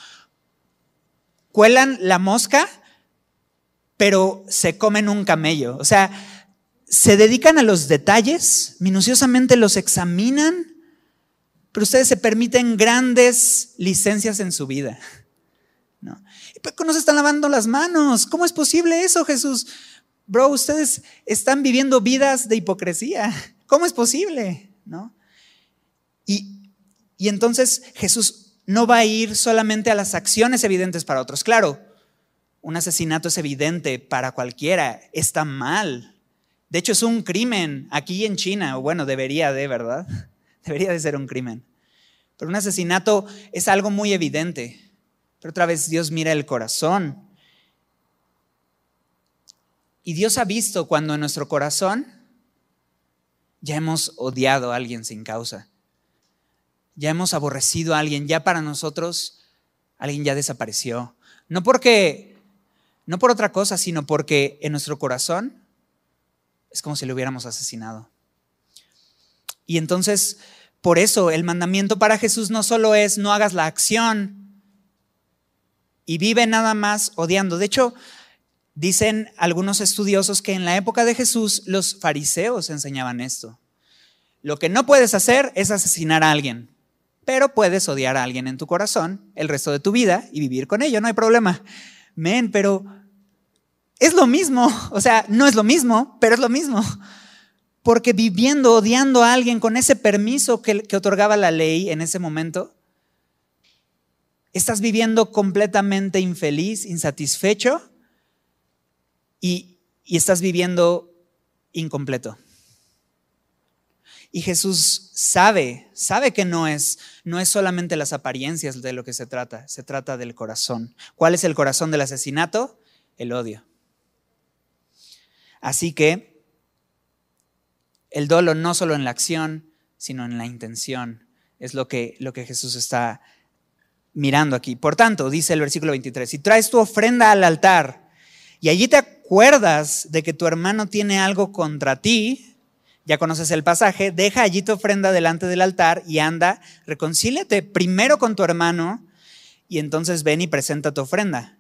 cuelan la mosca, pero se comen un camello. O sea, se dedican a los detalles, minuciosamente los examinan, pero ustedes se permiten grandes licencias en su vida. ¿no? ¿Por no se están lavando las manos? ¿Cómo es posible eso, Jesús? Bro, ustedes están viviendo vidas de hipocresía. ¿Cómo es posible? ¿No? Y, entonces Jesús no va a ir solamente a las acciones evidentes para otros. Claro, un asesinato es evidente para cualquiera, está mal. De hecho, es un crimen aquí en China, o bueno, debería de, ¿verdad? (laughs) Debería de ser un crimen. Pero un asesinato es algo muy evidente. Pero otra vez Dios mira el corazón. Y Dios ha visto cuando en nuestro corazón ya hemos odiado a alguien sin causa ya hemos aborrecido a alguien, ya para nosotros alguien ya desapareció. No porque, no por otra cosa, sino porque en nuestro corazón es como si lo hubiéramos asesinado. Y entonces, por eso el mandamiento para Jesús no solo es no hagas la acción y vive nada más odiando. De hecho, dicen algunos estudiosos que en la época de Jesús los fariseos enseñaban esto. Lo que no puedes hacer es asesinar a alguien pero puedes odiar a alguien en tu corazón el resto de tu vida y vivir con ello, no hay problema. Men, pero es lo mismo, o sea, no es lo mismo, pero es lo mismo. Porque viviendo, odiando a alguien con ese permiso que, otorgaba la ley en ese momento, estás viviendo completamente infeliz, insatisfecho y estás viviendo incompleto. Y Jesús sabe, sabe que no es, no es solamente las apariencias de lo que se trata, se trata del corazón. ¿Cuál es el corazón del asesinato? El odio. Así que el dolo no solo en la acción, sino en la intención, es lo que, lo que Jesús está mirando aquí. Por tanto, dice el versículo 23, si traes tu ofrenda al altar y allí te acuerdas de que tu hermano tiene algo contra ti, ya conoces el pasaje, deja allí tu ofrenda delante del altar y anda, reconcíliate primero con tu hermano y entonces ven y presenta tu ofrenda.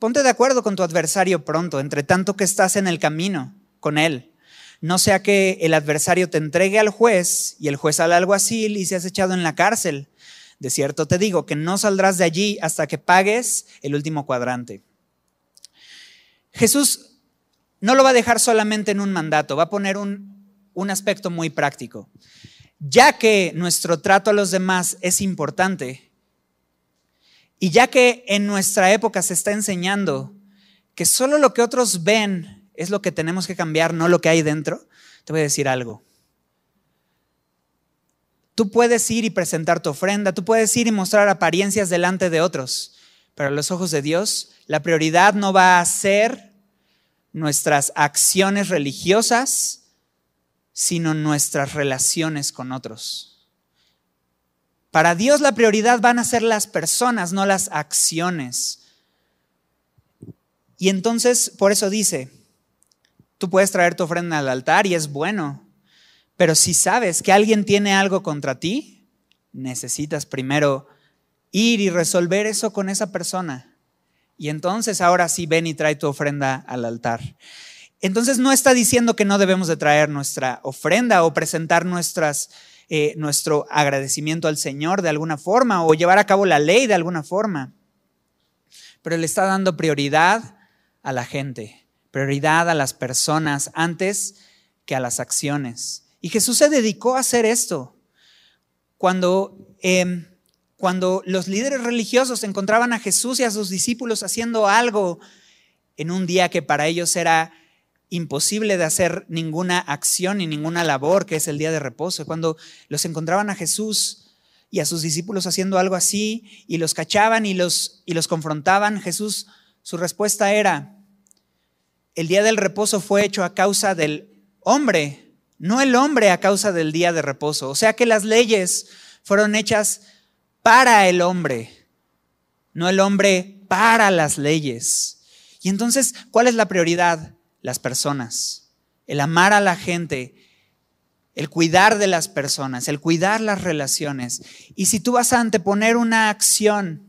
Ponte de acuerdo con tu adversario pronto, entre tanto que estás en el camino con él. No sea que el adversario te entregue al juez y el juez al alguacil y seas echado en la cárcel. De cierto te digo que no saldrás de allí hasta que pagues el último cuadrante. Jesús no lo va a dejar solamente en un mandato, va a poner un, un aspecto muy práctico. Ya que nuestro trato a los demás es importante y ya que en nuestra época se está enseñando que solo lo que otros ven es lo que tenemos que cambiar, no lo que hay dentro, te voy a decir algo. Tú puedes ir y presentar tu ofrenda, tú puedes ir y mostrar apariencias delante de otros, pero a los ojos de Dios la prioridad no va a ser nuestras acciones religiosas, sino nuestras relaciones con otros. Para Dios la prioridad van a ser las personas, no las acciones. Y entonces, por eso dice, tú puedes traer tu ofrenda al altar y es bueno, pero si sabes que alguien tiene algo contra ti, necesitas primero ir y resolver eso con esa persona. Y entonces ahora sí ven y trae tu ofrenda al altar. Entonces no está diciendo que no debemos de traer nuestra ofrenda o presentar eh, nuestro agradecimiento al Señor de alguna forma o llevar a cabo la ley de alguna forma. Pero le está dando prioridad a la gente, prioridad a las personas antes que a las acciones. Y Jesús se dedicó a hacer esto. Cuando em, cuando los líderes religiosos encontraban a Jesús y a sus discípulos haciendo algo en un día que para ellos era imposible de hacer ninguna acción ni ninguna labor, que es el día de reposo, cuando los encontraban a Jesús y a sus discípulos haciendo algo así y los cachaban y los, y los confrontaban, Jesús, su respuesta era, el día del reposo fue hecho a causa del hombre, no el hombre a causa del día de reposo. O sea que las leyes fueron hechas para el hombre, no el hombre para las leyes. Y entonces, ¿cuál es la prioridad? Las personas, el amar a la gente, el cuidar de las personas, el cuidar las relaciones. Y si tú vas a anteponer una acción,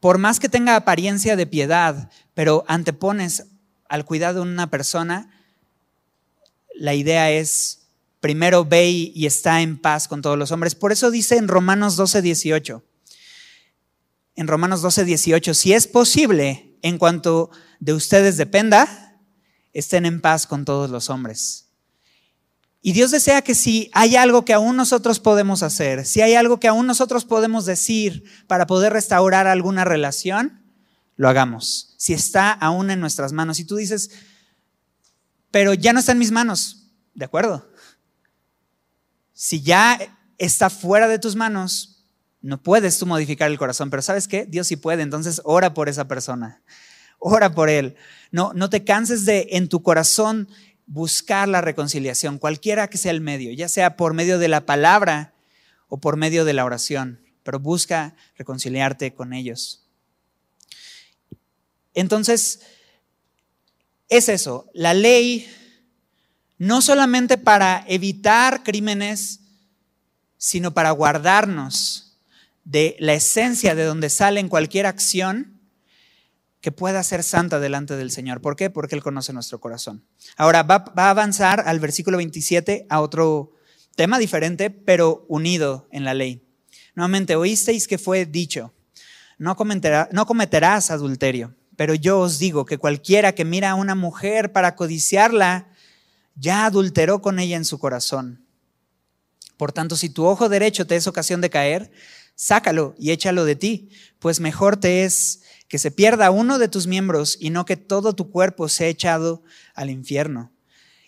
por más que tenga apariencia de piedad, pero antepones al cuidado de una persona, la idea es primero ve y está en paz con todos los hombres. Por eso dice en Romanos 12, 18, en Romanos 12, 18, si es posible, en cuanto de ustedes dependa, estén en paz con todos los hombres. Y Dios desea que si hay algo que aún nosotros podemos hacer, si hay algo que aún nosotros podemos decir para poder restaurar alguna relación, lo hagamos. Si está aún en nuestras manos. Y tú dices, pero ya no está en mis manos. De acuerdo. Si ya está fuera de tus manos, no puedes tú modificar el corazón, pero ¿sabes qué? Dios sí puede, entonces ora por esa persona, ora por él. No, no te canses de en tu corazón buscar la reconciliación, cualquiera que sea el medio, ya sea por medio de la palabra o por medio de la oración, pero busca reconciliarte con ellos. Entonces, es eso, la ley no solamente para evitar crímenes, sino para guardarnos de la esencia de donde sale en cualquier acción que pueda ser santa delante del Señor. ¿Por qué? Porque Él conoce nuestro corazón. Ahora va, a avanzar al versículo 27 a otro tema diferente, pero unido en la ley. Nuevamente, oísteis que fue dicho, no, no cometerás adulterio, pero yo os digo que cualquiera que mira a una mujer para codiciarla, ya adulteró con ella en su corazón. Por tanto, si tu ojo derecho te es ocasión de caer, sácalo y échalo de ti, pues mejor te es que se pierda uno de tus miembros y no que todo tu cuerpo sea echado al infierno.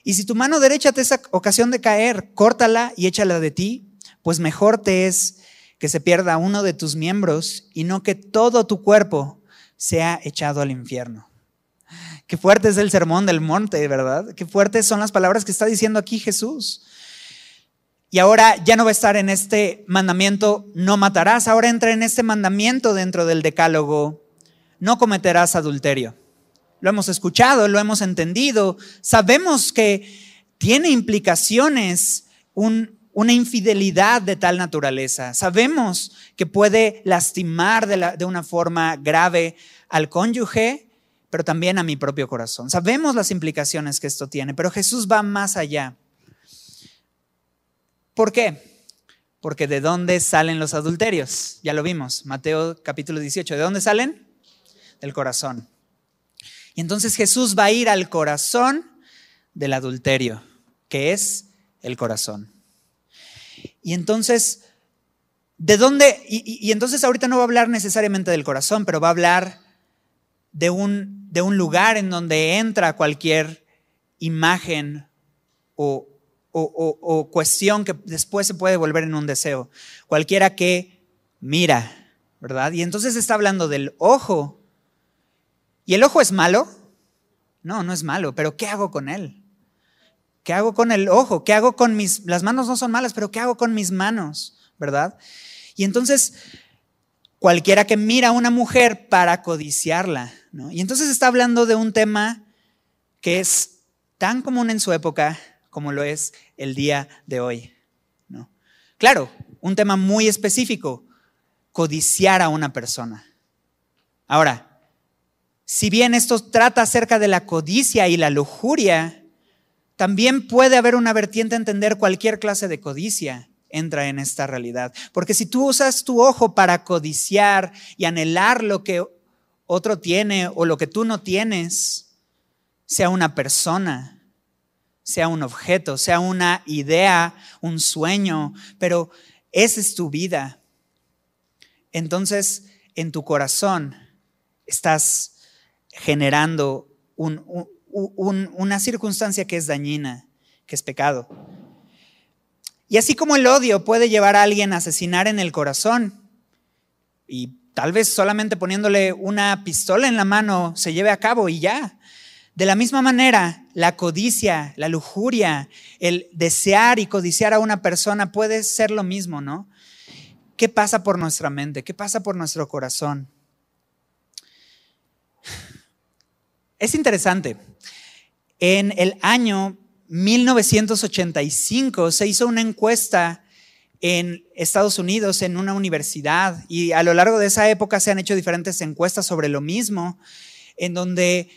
Y si tu mano derecha te es ocasión de caer, córtala y échala de ti, pues mejor te es que se pierda uno de tus miembros y no que todo tu cuerpo sea echado al infierno. Qué fuerte es el sermón del monte, ¿verdad? Qué fuertes son las palabras que está diciendo aquí Jesús. Y ahora ya no va a estar en este mandamiento, no matarás, ahora entra en este mandamiento dentro del decálogo, no cometerás adulterio. Lo hemos escuchado, lo hemos entendido, sabemos que tiene implicaciones una infidelidad de tal naturaleza, sabemos que puede lastimar de, de una forma grave al cónyuge, pero también a mi propio corazón. Sabemos las implicaciones que esto tiene, pero Jesús va más allá. ¿Por qué? Porque de dónde salen los adulterios? Ya lo vimos, Mateo capítulo 18. ¿De dónde salen? Del corazón. Y entonces Jesús va a ir al corazón del adulterio, que es el corazón. Y entonces, ¿de dónde? Y, entonces ahorita no va a hablar necesariamente del corazón, pero va a hablar de un, de un lugar en donde entra cualquier imagen o, o, cuestión que después se puede volver en un deseo. Cualquiera que mira, ¿verdad? Y entonces está hablando del ojo. ¿Y el ojo es malo? No, no es malo, pero ¿qué hago con él? ¿Qué hago con el ojo? ¿Qué hago con mis... Las manos no son malas, pero ¿qué hago con mis manos? ¿Verdad? Y entonces, cualquiera que mira a una mujer para codiciarla. Y entonces está hablando de un tema que es tan común en su época como lo es el día de hoy, ¿no? Claro, un tema muy específico, codiciar a una persona. Ahora, si bien esto trata acerca de la codicia y la lujuria, también puede haber una vertiente a entender cualquier clase de codicia entra en esta realidad. Porque si tú usas tu ojo para codiciar y anhelar lo que otro tiene o lo que tú no tienes, sea una persona, sea un objeto, sea una idea, un sueño, pero esa es tu vida. Entonces, en tu corazón estás generando una circunstancia que es dañina, que es pecado. Y así como el odio puede llevar a alguien a asesinar en el corazón, y tal vez solamente poniéndole una pistola en la mano se lleve a cabo y ya. De la misma manera, la codicia, la lujuria, el desear y codiciar a una persona puede ser lo mismo, ¿no? ¿Qué pasa por nuestra mente? ¿Qué pasa por nuestro corazón? Es interesante. En el año 1985 se hizo una encuesta en Estados Unidos, en una universidad, y a lo largo de esa época se han hecho diferentes encuestas sobre lo mismo, en donde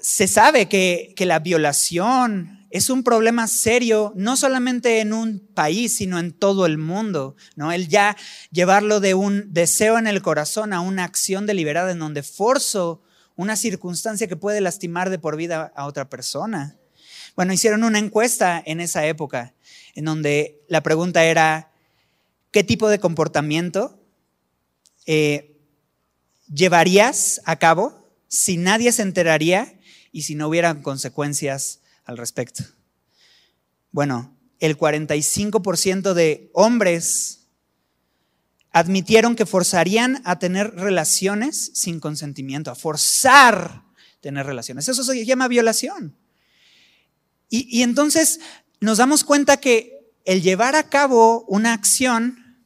se sabe que, que la violación es un problema serio, no solamente en un país, sino en todo el mundo, ¿no? El ya llevarlo de un deseo en el corazón a una acción deliberada en donde forzo una circunstancia que puede lastimar de por vida a otra persona. Bueno, hicieron una encuesta en esa época en donde la pregunta era, ¿qué tipo de comportamiento eh, llevarías a cabo si nadie se enteraría y si no hubieran consecuencias al respecto? Bueno, el 45% de hombres admitieron que forzarían a tener relaciones sin consentimiento, a forzar tener relaciones. Eso se llama violación. Y, entonces nos damos cuenta que el llevar a cabo una acción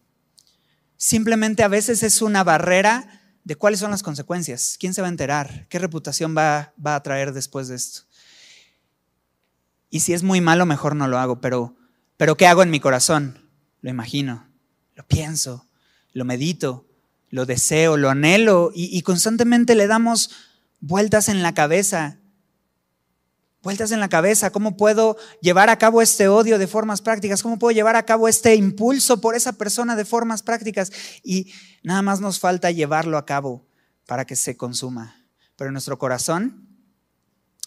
simplemente a veces es una barrera de cuáles son las consecuencias, quién se va a enterar, qué reputación va, va a traer después de esto. Y si es muy malo, mejor no lo hago, pero, pero ¿qué hago en mi corazón? Lo imagino, lo pienso, lo medito, lo deseo, lo anhelo y, y constantemente le damos vueltas en la cabeza vueltas en la cabeza, cómo puedo llevar a cabo este odio de formas prácticas, cómo puedo llevar a cabo este impulso por esa persona de formas prácticas. Y nada más nos falta llevarlo a cabo para que se consuma. Pero nuestro corazón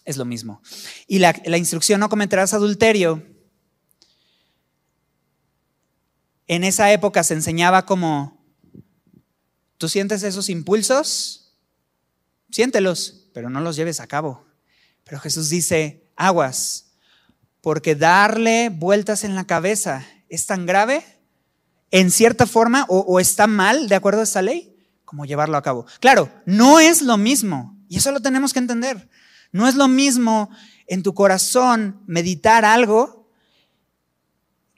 es lo mismo. Y la, la instrucción no cometerás adulterio. En esa época se enseñaba como, tú sientes esos impulsos, siéntelos, pero no los lleves a cabo. Pero Jesús dice, aguas, porque darle vueltas en la cabeza es tan grave, en cierta forma, o, está mal de acuerdo a esta ley, como llevarlo a cabo. Claro, no es lo mismo, y eso lo tenemos que entender. No es lo mismo en tu corazón meditar algo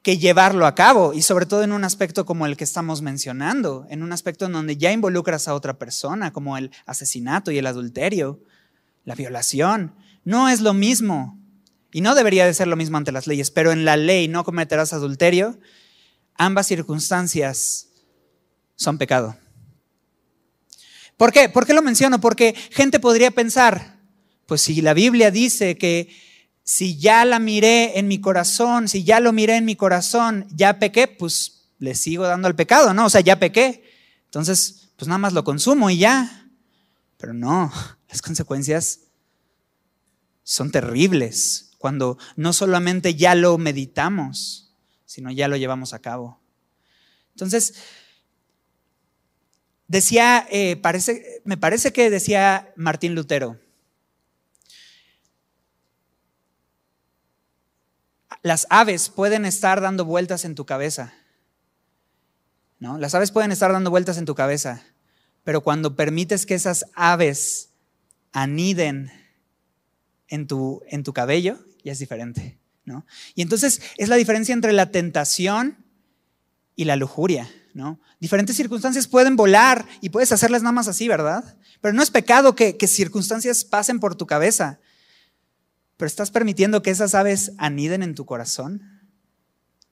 que llevarlo a cabo, y sobre todo en un aspecto como el que estamos mencionando, en un aspecto en donde ya involucras a otra persona, como el asesinato y el adulterio, la violación. No es lo mismo. Y no debería de ser lo mismo ante las leyes, pero en la ley no cometerás adulterio. Ambas circunstancias son pecado. ¿Por qué? ¿Por qué lo menciono? Porque gente podría pensar, pues si la Biblia dice que si ya la miré en mi corazón, si ya lo miré en mi corazón, ya pequé, pues le sigo dando al pecado, ¿no? O sea, ya pequé. Entonces, pues nada más lo consumo y ya. Pero no, (laughs) las consecuencias son terribles cuando no solamente ya lo meditamos, sino ya lo llevamos a cabo. Entonces, decía, eh, parece, me parece que decía Martín Lutero, las aves pueden estar dando vueltas en tu cabeza. ¿no? Las aves pueden estar dando vueltas en tu cabeza, pero cuando permites que esas aves aniden en tu, en tu cabello ya es diferente. ¿no? Y entonces es la diferencia entre la tentación y la lujuria, ¿no? Diferentes circunstancias pueden volar y puedes hacerlas nada más así, ¿verdad? Pero no es pecado que, que circunstancias pasen por tu cabeza. Pero estás permitiendo que esas aves aniden en tu corazón,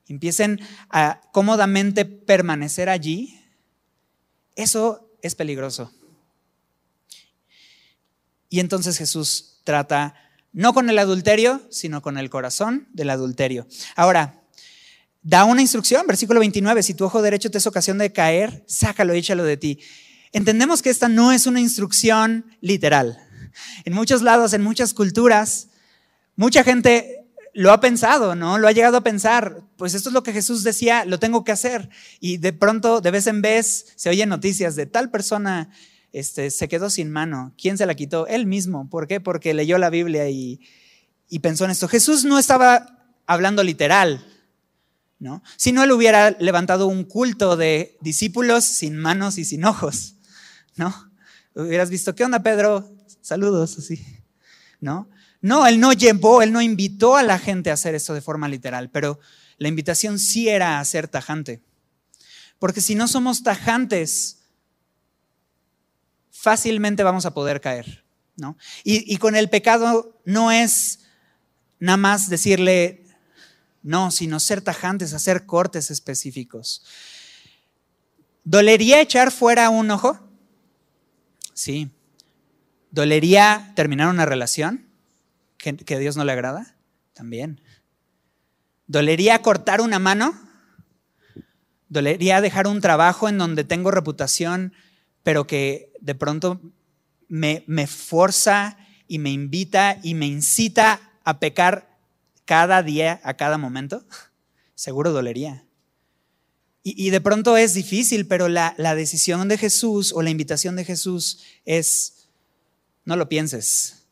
empiecen a cómodamente permanecer allí. Eso es peligroso. Y entonces Jesús trata no con el adulterio, sino con el corazón del adulterio. Ahora, da una instrucción, versículo 29, si tu ojo derecho te es ocasión de caer, sácalo échalo de ti. Entendemos que esta no es una instrucción literal. En muchos lados, en muchas culturas, mucha gente lo ha pensado, ¿no? Lo ha llegado a pensar, pues esto es lo que Jesús decía, lo tengo que hacer. Y de pronto, de vez en vez, se oyen noticias de tal persona este, se quedó sin mano. ¿Quién se la quitó? Él mismo. ¿Por qué? Porque leyó la Biblia y, pensó en esto. Jesús no estaba hablando literal, ¿no? Si no, él hubiera levantado un culto de discípulos sin manos y sin ojos, ¿no? Hubieras visto, ¿qué onda, Pedro? Saludos, así, ¿no? No, él no llevó, él no invitó a la gente a hacer esto de forma literal, pero la invitación sí era a ser tajante. Porque si no somos tajantes, fácilmente vamos a poder caer. ¿no? Y, y con el pecado no es nada más decirle no, sino ser tajantes, hacer cortes específicos. ¿Dolería echar fuera un ojo? Sí. ¿Dolería terminar una relación? que, a Dios no le agrada? También. ¿Dolería cortar una mano? ¿Dolería dejar un trabajo en donde tengo reputación, pero que de pronto me, me forza y me invita y me incita a pecar cada día, a cada momento? (laughs) Seguro dolería. Y, de pronto es difícil, pero la, la decisión de Jesús o la invitación de Jesús es, no lo pienses,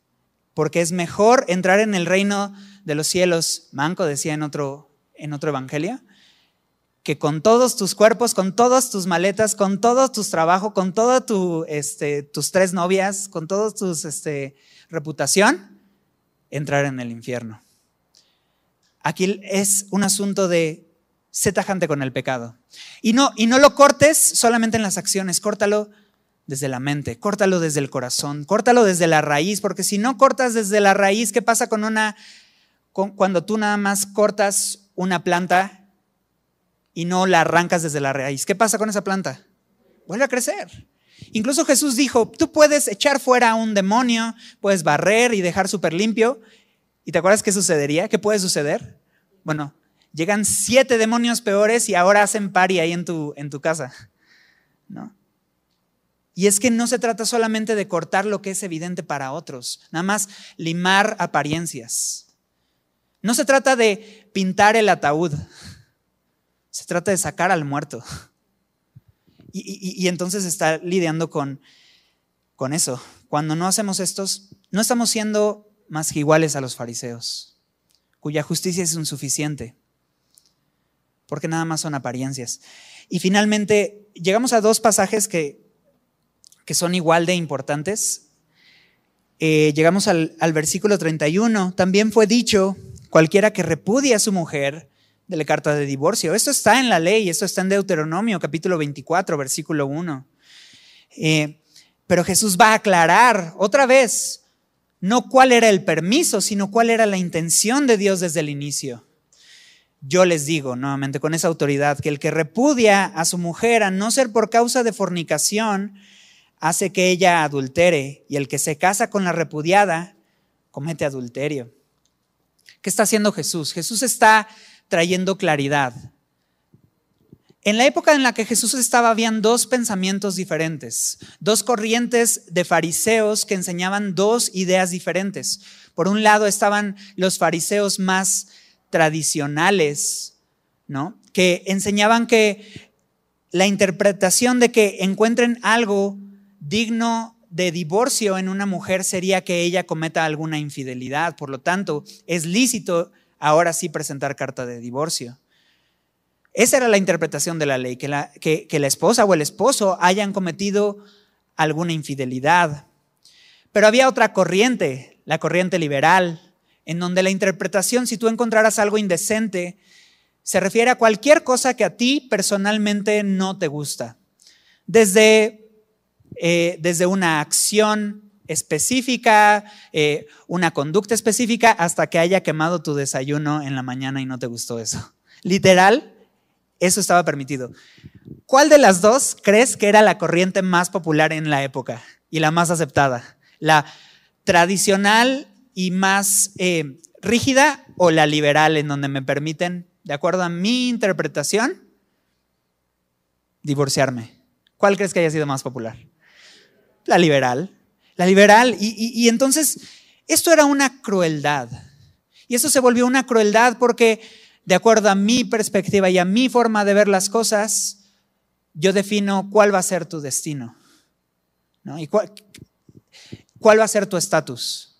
porque es mejor entrar en el reino de los cielos, Manco decía en otro, en otro evangelio, que con todos tus cuerpos, con todas tus maletas, con todos tus trabajos, con todas tu, este, tus tres novias, con toda tu este, reputación, entrar en el infierno. Aquí es un asunto de sé tajante con el pecado. Y no, y no lo cortes solamente en las acciones, córtalo desde la mente, córtalo desde el corazón, córtalo desde la raíz, porque si no cortas desde la raíz, ¿qué pasa con una, cuando tú nada más cortas una planta y no la arrancas desde la raíz? ¿Qué pasa con esa planta? Vuelve a crecer. Incluso Jesús dijo, tú puedes echar fuera a un demonio, puedes barrer y dejar súper limpio. ¿Y te acuerdas qué sucedería? ¿Qué puede suceder? Bueno, llegan siete demonios peores y ahora hacen pari ahí en tu, en tu casa. ¿No? Y es que no se trata solamente de cortar lo que es evidente para otros, nada más limar apariencias. No se trata de pintar el ataúd, se trata de sacar al muerto. (laughs) Y, entonces está lidiando con, con eso. Cuando no hacemos estos, no estamos siendo más que iguales a los fariseos, cuya justicia es insuficiente, porque nada más son apariencias. Y finalmente, llegamos a dos pasajes que que son igual de importantes. Eh, llegamos al, al, versículo 31. También fue dicho, cualquiera que repudie a su mujer, de carta de divorcio. Esto está en la ley, esto está en Deuteronomio capítulo 24, versículo 1. Eh, pero Jesús va a aclarar otra vez, no cuál era el permiso, sino cuál era la intención de Dios desde el inicio. Yo les digo nuevamente con esa autoridad que el que repudia a su mujer a no ser por causa de fornicación, hace que ella adultere y el que se casa con la repudiada comete adulterio. ¿Qué está haciendo Jesús? Jesús está trayendo claridad. En la época en la que Jesús estaba habían dos pensamientos diferentes, dos corrientes de fariseos que enseñaban dos ideas diferentes. Por un lado estaban los fariseos más tradicionales, ¿no? Que enseñaban que la interpretación de que encuentren algo digno de divorcio en una mujer sería que ella cometa alguna infidelidad. Por lo tanto, es lícito ahora sí presentar carta de divorcio. Esa era la interpretación de la ley, que la, que, la esposa o el esposo hayan cometido alguna infidelidad. Pero había otra corriente, la corriente liberal, en donde la interpretación, si tú encontraras algo indecente, se refiere a cualquier cosa que a ti personalmente no te gusta. Desde, eh, desde una acción específica, eh, una conducta específica, hasta que haya quemado tu desayuno en la mañana y no te gustó eso. Literal, eso estaba permitido. ¿Cuál de las dos crees que era la corriente más popular en la época y la más aceptada? ¿La tradicional y más eh, rígida o la liberal en donde me permiten, de acuerdo a mi interpretación, divorciarme? ¿Cuál crees que haya sido más popular? La liberal. La liberal. Y, entonces, esto era una crueldad. Y eso se volvió una crueldad porque, de acuerdo a mi perspectiva y a mi forma de ver las cosas, yo defino cuál va a ser tu destino. ¿Y cuál, cuál va a ser tu estatus?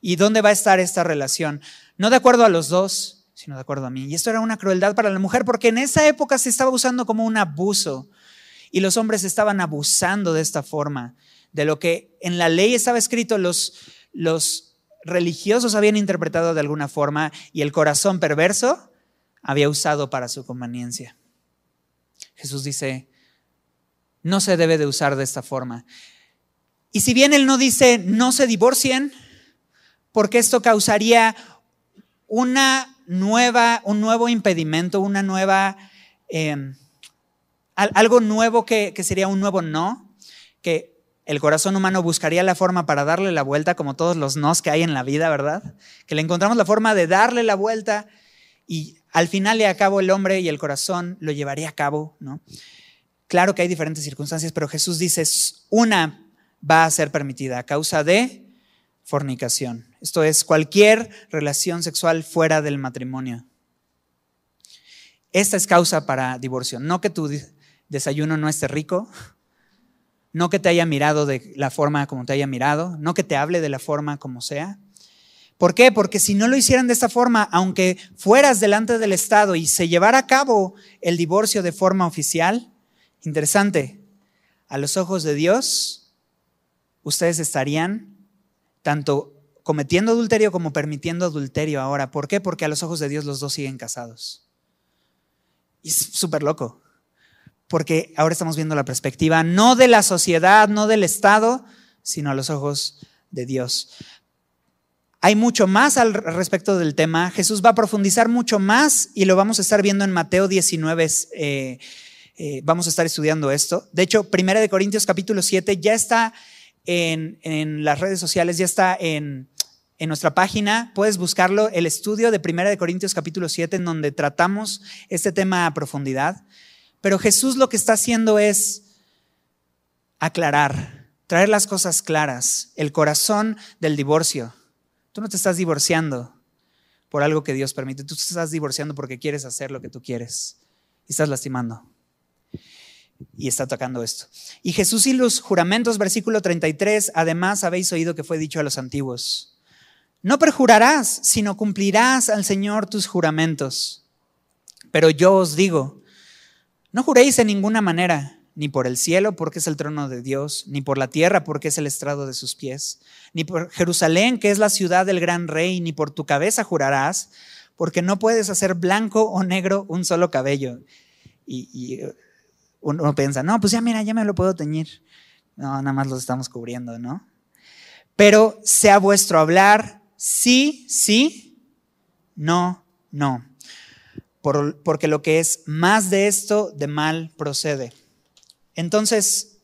¿Y dónde va a estar esta relación? No de acuerdo a los dos, sino de acuerdo a mí. Y esto era una crueldad para la mujer porque en esa época se estaba usando como un abuso y los hombres estaban abusando de esta forma, de lo que en la ley estaba escrito, los, los religiosos habían interpretado de alguna forma y el corazón perverso había usado para su conveniencia. Jesús dice, no se debe de usar de esta forma. Y si bien él no dice no se divorcien, porque esto causaría una nueva, un nuevo impedimento, una nueva, em, algo nuevo que, que sería un nuevo no, que el corazón humano buscaría la forma para darle la vuelta, como todos los nos que hay en la vida, ¿verdad? Que le encontramos la forma de darle la vuelta y al final y a cabo el hombre y el corazón lo llevaría a cabo, ¿no? Claro que hay diferentes circunstancias, pero Jesús dice, una va a ser permitida a causa de fornicación. Esto es cualquier relación sexual fuera del matrimonio. Esta es causa para divorcio. No que tu desayuno no esté rico, no que te haya mirado de la forma como te haya mirado, no que te hable de la forma como sea. ¿Por qué? Porque si no lo hicieran de esta forma, aunque fueras delante del Estado y se llevara a cabo el divorcio de forma oficial, interesante, a los ojos de Dios, ustedes estarían tanto cometiendo adulterio como permitiendo adulterio ahora. ¿Por qué? Porque a los ojos de Dios los dos siguen casados. Y es súper loco, porque ahora estamos viendo la perspectiva no de la sociedad, no del Estado, sino a los ojos de Dios. Hay mucho más al respecto del tema. Jesús va a profundizar mucho más y lo vamos a estar viendo en Mateo 19. Eh, eh, vamos a estar estudiando esto. De hecho, Primera de Corintios capítulo 7 ya está en, las redes sociales, ya está en, nuestra página, puedes buscarlo, el estudio de Primera de Corintios capítulo 7, en donde tratamos este tema a profundidad. Pero Jesús lo que está haciendo es aclarar, traer las cosas claras, el corazón del divorcio. Tú no te estás divorciando por algo que Dios permite, tú te estás divorciando porque quieres hacer lo que tú quieres y estás lastimando y está tocando esto. Y Jesús y los juramentos, versículo 33, además habéis oído que fue dicho a los antiguos, no perjurarás, sino cumplirás al Señor tus juramentos. Pero yo os digo, no juréis en ninguna manera, ni por el cielo, porque es el trono de Dios, ni por la tierra, porque es el estrado de sus pies, ni por Jerusalén, que es la ciudad del gran rey, ni por tu cabeza jurarás, porque no puedes hacer blanco o negro un solo cabello. Y, y uno piensa, no, pues ya mira, ya me lo puedo teñir. No, nada más los estamos cubriendo, ¿no? Pero sea vuestro hablar sí, sí, no, no. Porque lo que es más de esto, de mal procede. Entonces,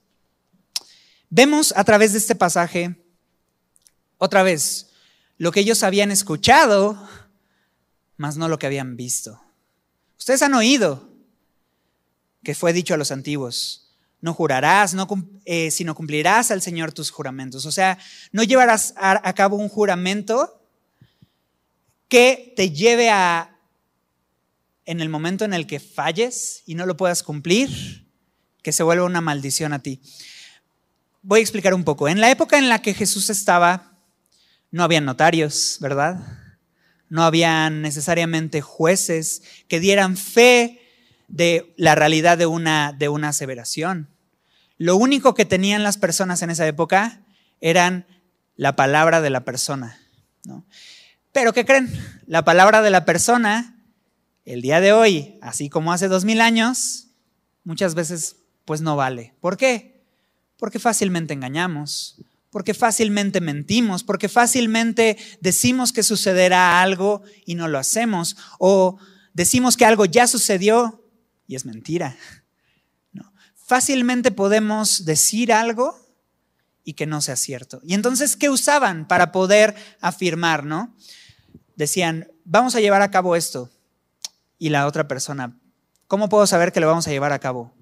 vemos a través de este pasaje, otra vez, lo que ellos habían escuchado, más no lo que habían visto. Ustedes han oído que fue dicho a los antiguos. No jurarás, no, eh, sino cumplirás al Señor tus juramentos. O sea, no llevarás a, cabo un juramento que te lleve a, en el momento en el que falles y no lo puedas cumplir, que se vuelva una maldición a ti. Voy a explicar un poco. En la época en la que Jesús estaba, no había notarios, ¿verdad? No habían necesariamente jueces que dieran fe de la realidad de una, de una aseveración. Lo único que tenían las personas en esa época eran la palabra de la persona. Pero ¿qué creen? La palabra de la persona, el día de hoy, así como hace dos mil años, muchas veces pues no vale. ¿Por qué? Porque fácilmente engañamos, porque fácilmente mentimos, porque fácilmente decimos que sucederá algo y no lo hacemos, o decimos que algo ya sucedió y es mentira. (laughs) Fácilmente podemos decir algo y que no sea cierto. Y entonces, ¿qué usaban para poder afirmar, no? Decían, vamos a llevar a cabo esto. Y la otra persona, ¿cómo puedo saber que lo vamos a llevar a cabo?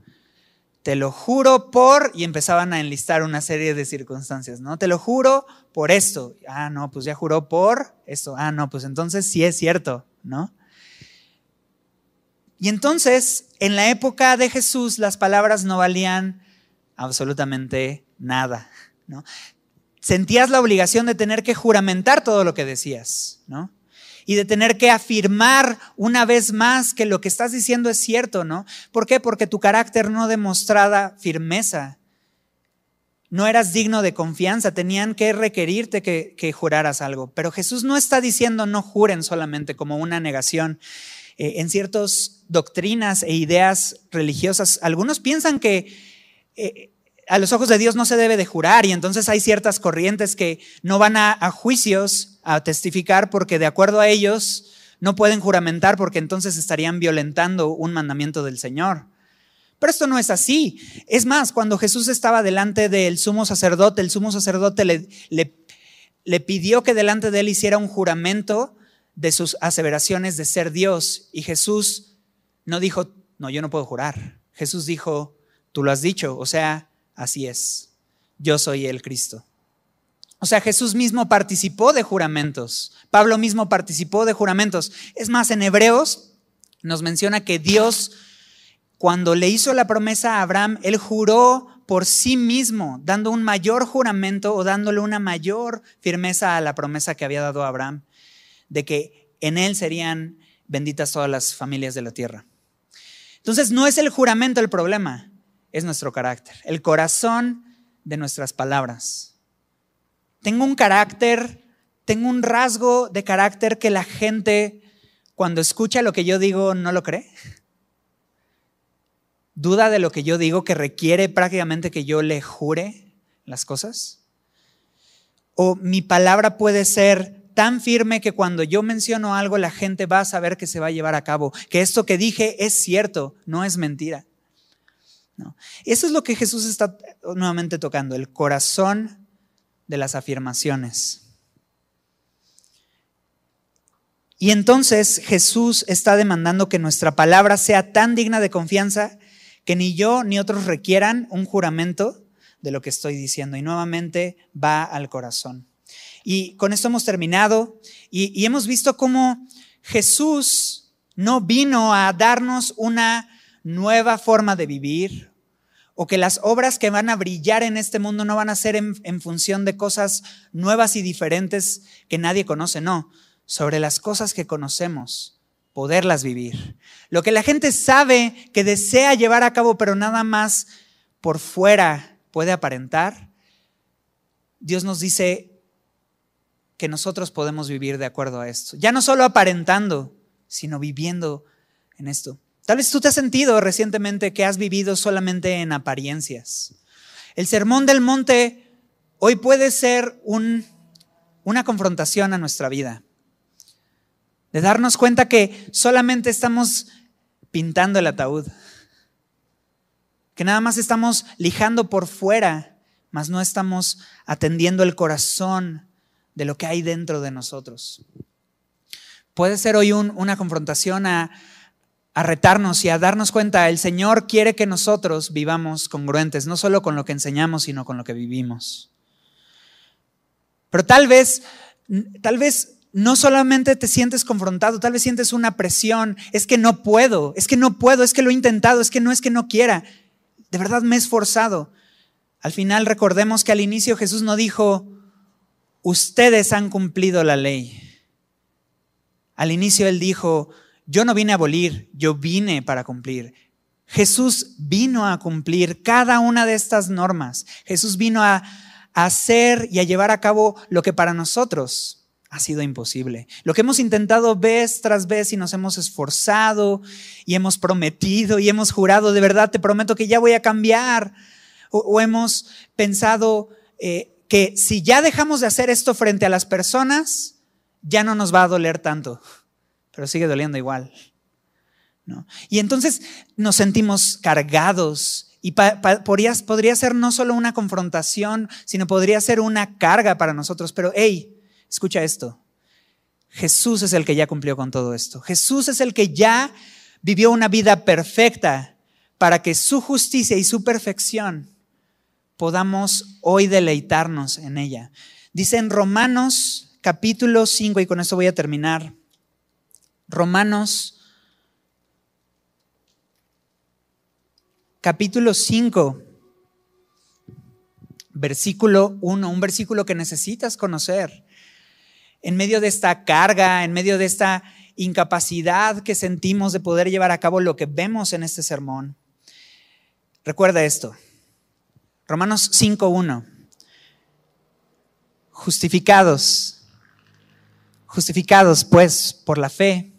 Te lo juro por, y empezaban a enlistar una serie de circunstancias, ¿no? Te lo juro por esto. Ah, no, pues ya juró por esto. Ah, no, pues entonces sí es cierto, ¿no? Y entonces, en la época de Jesús, las palabras no valían absolutamente nada. ¿no? Sentías la obligación de tener que juramentar todo lo que decías, ¿no? Y de tener que afirmar una vez más que lo que estás diciendo es cierto, ¿no? ¿Por qué? Porque tu carácter no demostraba firmeza. No eras digno de confianza, tenían que requerirte que, juraras algo. Pero Jesús no está diciendo no juren solamente como una negación. Eh, en ciertas doctrinas e ideas religiosas, algunos piensan que eh, a los ojos de Dios no se debe de jurar y entonces hay ciertas corrientes que no van a, juicios a testificar porque de acuerdo a ellos no pueden juramentar porque entonces estarían violentando un mandamiento del Señor. Pero esto no es así. Es más, cuando Jesús estaba delante del sumo sacerdote, el sumo sacerdote le, le, le pidió que delante de él hiciera un juramento de sus aseveraciones de ser Dios. Y Jesús no dijo, no, yo no puedo jurar. Jesús dijo, tú lo has dicho, o sea, así es, yo soy el Cristo. O sea, Jesús mismo participó de juramentos. Pablo mismo participó de juramentos. Es más, en Hebreos nos menciona que Dios, cuando le hizo la promesa a Abraham, él juró por sí mismo, dando un mayor juramento o dándole una mayor firmeza a la promesa que había dado a Abraham de que en Él serían benditas todas las familias de la tierra. Entonces no es el juramento el problema, es nuestro carácter, el corazón de nuestras palabras. Tengo un carácter, tengo un rasgo de carácter que la gente cuando escucha lo que yo digo no lo cree. Duda de lo que yo digo que requiere prácticamente que yo le jure las cosas. O mi palabra puede ser tan firme que cuando yo menciono algo la gente va a saber que se va a llevar a cabo, que esto que dije es cierto, no es mentira. Eso es lo que Jesús está nuevamente tocando, el corazón de las afirmaciones. Y entonces Jesús está demandando que nuestra palabra sea tan digna de confianza que ni yo ni otros requieran un juramento de lo que estoy diciendo. Y nuevamente va al corazón. Y con esto hemos terminado y, hemos visto cómo Jesús no vino a darnos una nueva forma de vivir, o que las obras que van a brillar en este mundo no van a ser en, función de cosas nuevas y diferentes que nadie conoce, no, sobre las cosas que conocemos, poderlas vivir. Lo que la gente sabe que desea llevar a cabo, pero nada más por fuera puede aparentar, Dios nos dice, que nosotros podemos vivir de acuerdo a esto. Ya no solo aparentando, sino viviendo en esto. Tal vez tú te has sentido recientemente que has vivido solamente en apariencias. El sermón del monte hoy puede ser un, una confrontación a nuestra vida. De darnos cuenta que solamente estamos pintando el ataúd. Que nada más estamos lijando por fuera, mas no estamos atendiendo el corazón de lo que hay dentro de nosotros. Puede ser hoy una confrontación a, a retarnos y a darnos cuenta, el Señor quiere que nosotros vivamos congruentes, no solo con lo que enseñamos, sino con lo que vivimos. Pero tal vez, tal vez no solamente te sientes confrontado, tal vez sientes una presión, es que no puedo, es que no puedo, es que lo he intentado, es que no es que no quiera. De verdad me he esforzado. Al final recordemos que al inicio Jesús no dijo, ustedes han cumplido la ley. Al inicio él dijo, yo no vine a abolir, yo vine para cumplir. Jesús vino a cumplir cada una de estas normas. Jesús vino a, hacer y a llevar a cabo lo que para nosotros ha sido imposible. Lo que hemos intentado vez tras vez y nos hemos esforzado y hemos prometido y hemos jurado, de verdad te prometo que ya voy a cambiar. O, hemos pensado eh, que si ya dejamos de hacer esto frente a las personas, ya no nos va a doler tanto, pero sigue doliendo igual. Y entonces nos sentimos cargados y podría, podría ser no solo una confrontación, sino podría ser una carga para nosotros. Pero, hey, Escucha esto. Jesús es el que ya cumplió con todo esto. Jesús es el que ya vivió una vida perfecta para que su justicia y su perfección podamos hoy deleitarnos en ella. Dice en Romanos capítulo 5, y con esto voy a terminar. Romanos capítulo 5, versículo 1, un versículo que necesitas conocer en medio de esta carga, en medio de esta incapacidad que sentimos de poder llevar a cabo lo que vemos en este sermón. Recuerda esto. Romanos 5.1. Justificados. Justificados pues por la fe.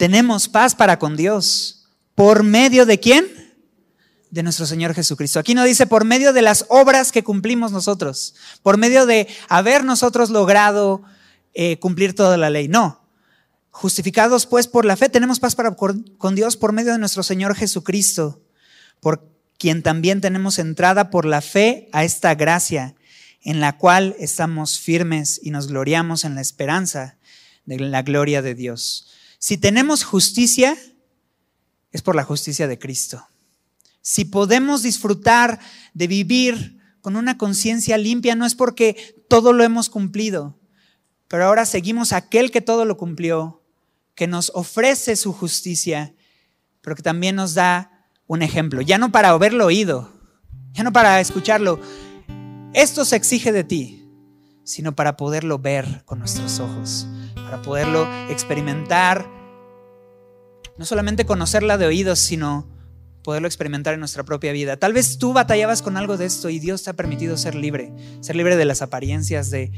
Tenemos paz para con Dios. ¿Por medio de quién? de nuestro Señor Jesucristo. Aquí no dice por medio de las obras que cumplimos nosotros, por medio de haber nosotros logrado eh, cumplir toda la ley. No. Justificados pues por la fe, tenemos paz para, con Dios por medio de nuestro Señor Jesucristo, por quien también tenemos entrada por la fe a esta gracia, en la cual estamos firmes y nos gloriamos en la esperanza de la gloria de Dios. Si tenemos justicia, es por la justicia de Cristo. Si podemos disfrutar de vivir con una conciencia limpia, no es porque todo lo hemos cumplido, pero ahora seguimos a aquel que todo lo cumplió, que nos ofrece su justicia, pero que también nos da un ejemplo, ya no para haberlo oído, ya no para escucharlo, esto se exige de ti, sino para poderlo ver con nuestros ojos, para poderlo experimentar, no solamente conocerla de oídos, sino poderlo experimentar en nuestra propia vida. Tal vez tú batallabas con algo de esto y Dios te ha permitido ser libre, ser libre de las apariencias, de,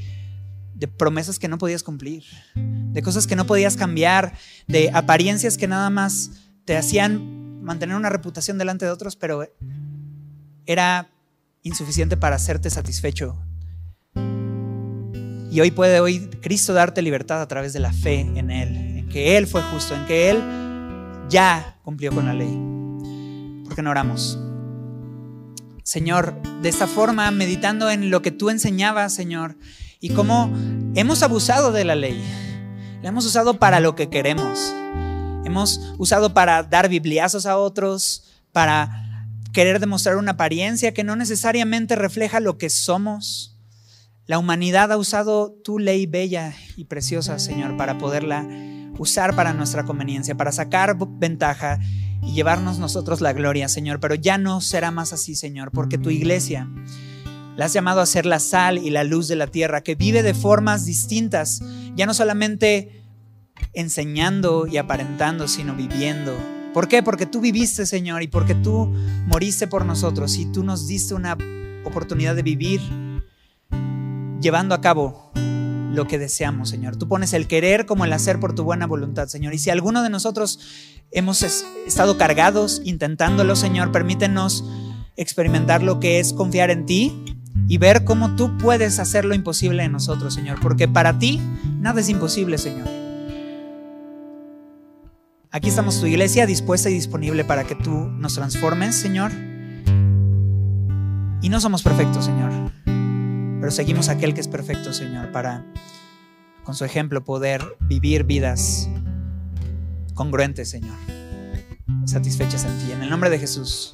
promesas que no podías cumplir, de cosas que no podías cambiar, de apariencias que nada más te hacían mantener una reputación delante de otros, pero era insuficiente para hacerte satisfecho. Y hoy puede hoy Cristo darte libertad a través de la fe en Él, en que Él fue justo, en que Él ya cumplió con la ley. ¿Por qué no oramos? Señor, de esta forma, meditando en lo que tú enseñabas, Señor, y cómo hemos abusado de la ley. La hemos usado para lo que queremos. Hemos usado para dar bibliazos a otros, para querer demostrar una apariencia que no necesariamente refleja lo que somos. La humanidad ha usado tu ley bella y preciosa, Señor, para poderla usar para nuestra conveniencia, para sacar ventaja y llevarnos nosotros la gloria, Señor. Pero ya no será más así, Señor, porque tu iglesia la has llamado a ser la sal y la luz de la tierra, que vive de formas distintas, ya no solamente enseñando y aparentando, sino viviendo. ¿Por qué? Porque tú viviste, Señor, y porque tú moriste por nosotros y tú nos diste una oportunidad de vivir llevando a cabo lo que deseamos, Señor. Tú pones el querer como el hacer por tu buena voluntad, Señor. Y si alguno de nosotros hemos estado cargados intentándolo, Señor, permítenos experimentar lo que es confiar en ti y ver cómo tú puedes hacer lo imposible en nosotros, Señor. Porque para ti nada es imposible, Señor. Aquí estamos tu iglesia dispuesta y disponible para que tú nos transformes, Señor. Y no somos perfectos, Señor pero seguimos a aquel que es perfecto, Señor, para con su ejemplo poder vivir vidas congruentes, Señor, satisfechas en ti. En el nombre de Jesús.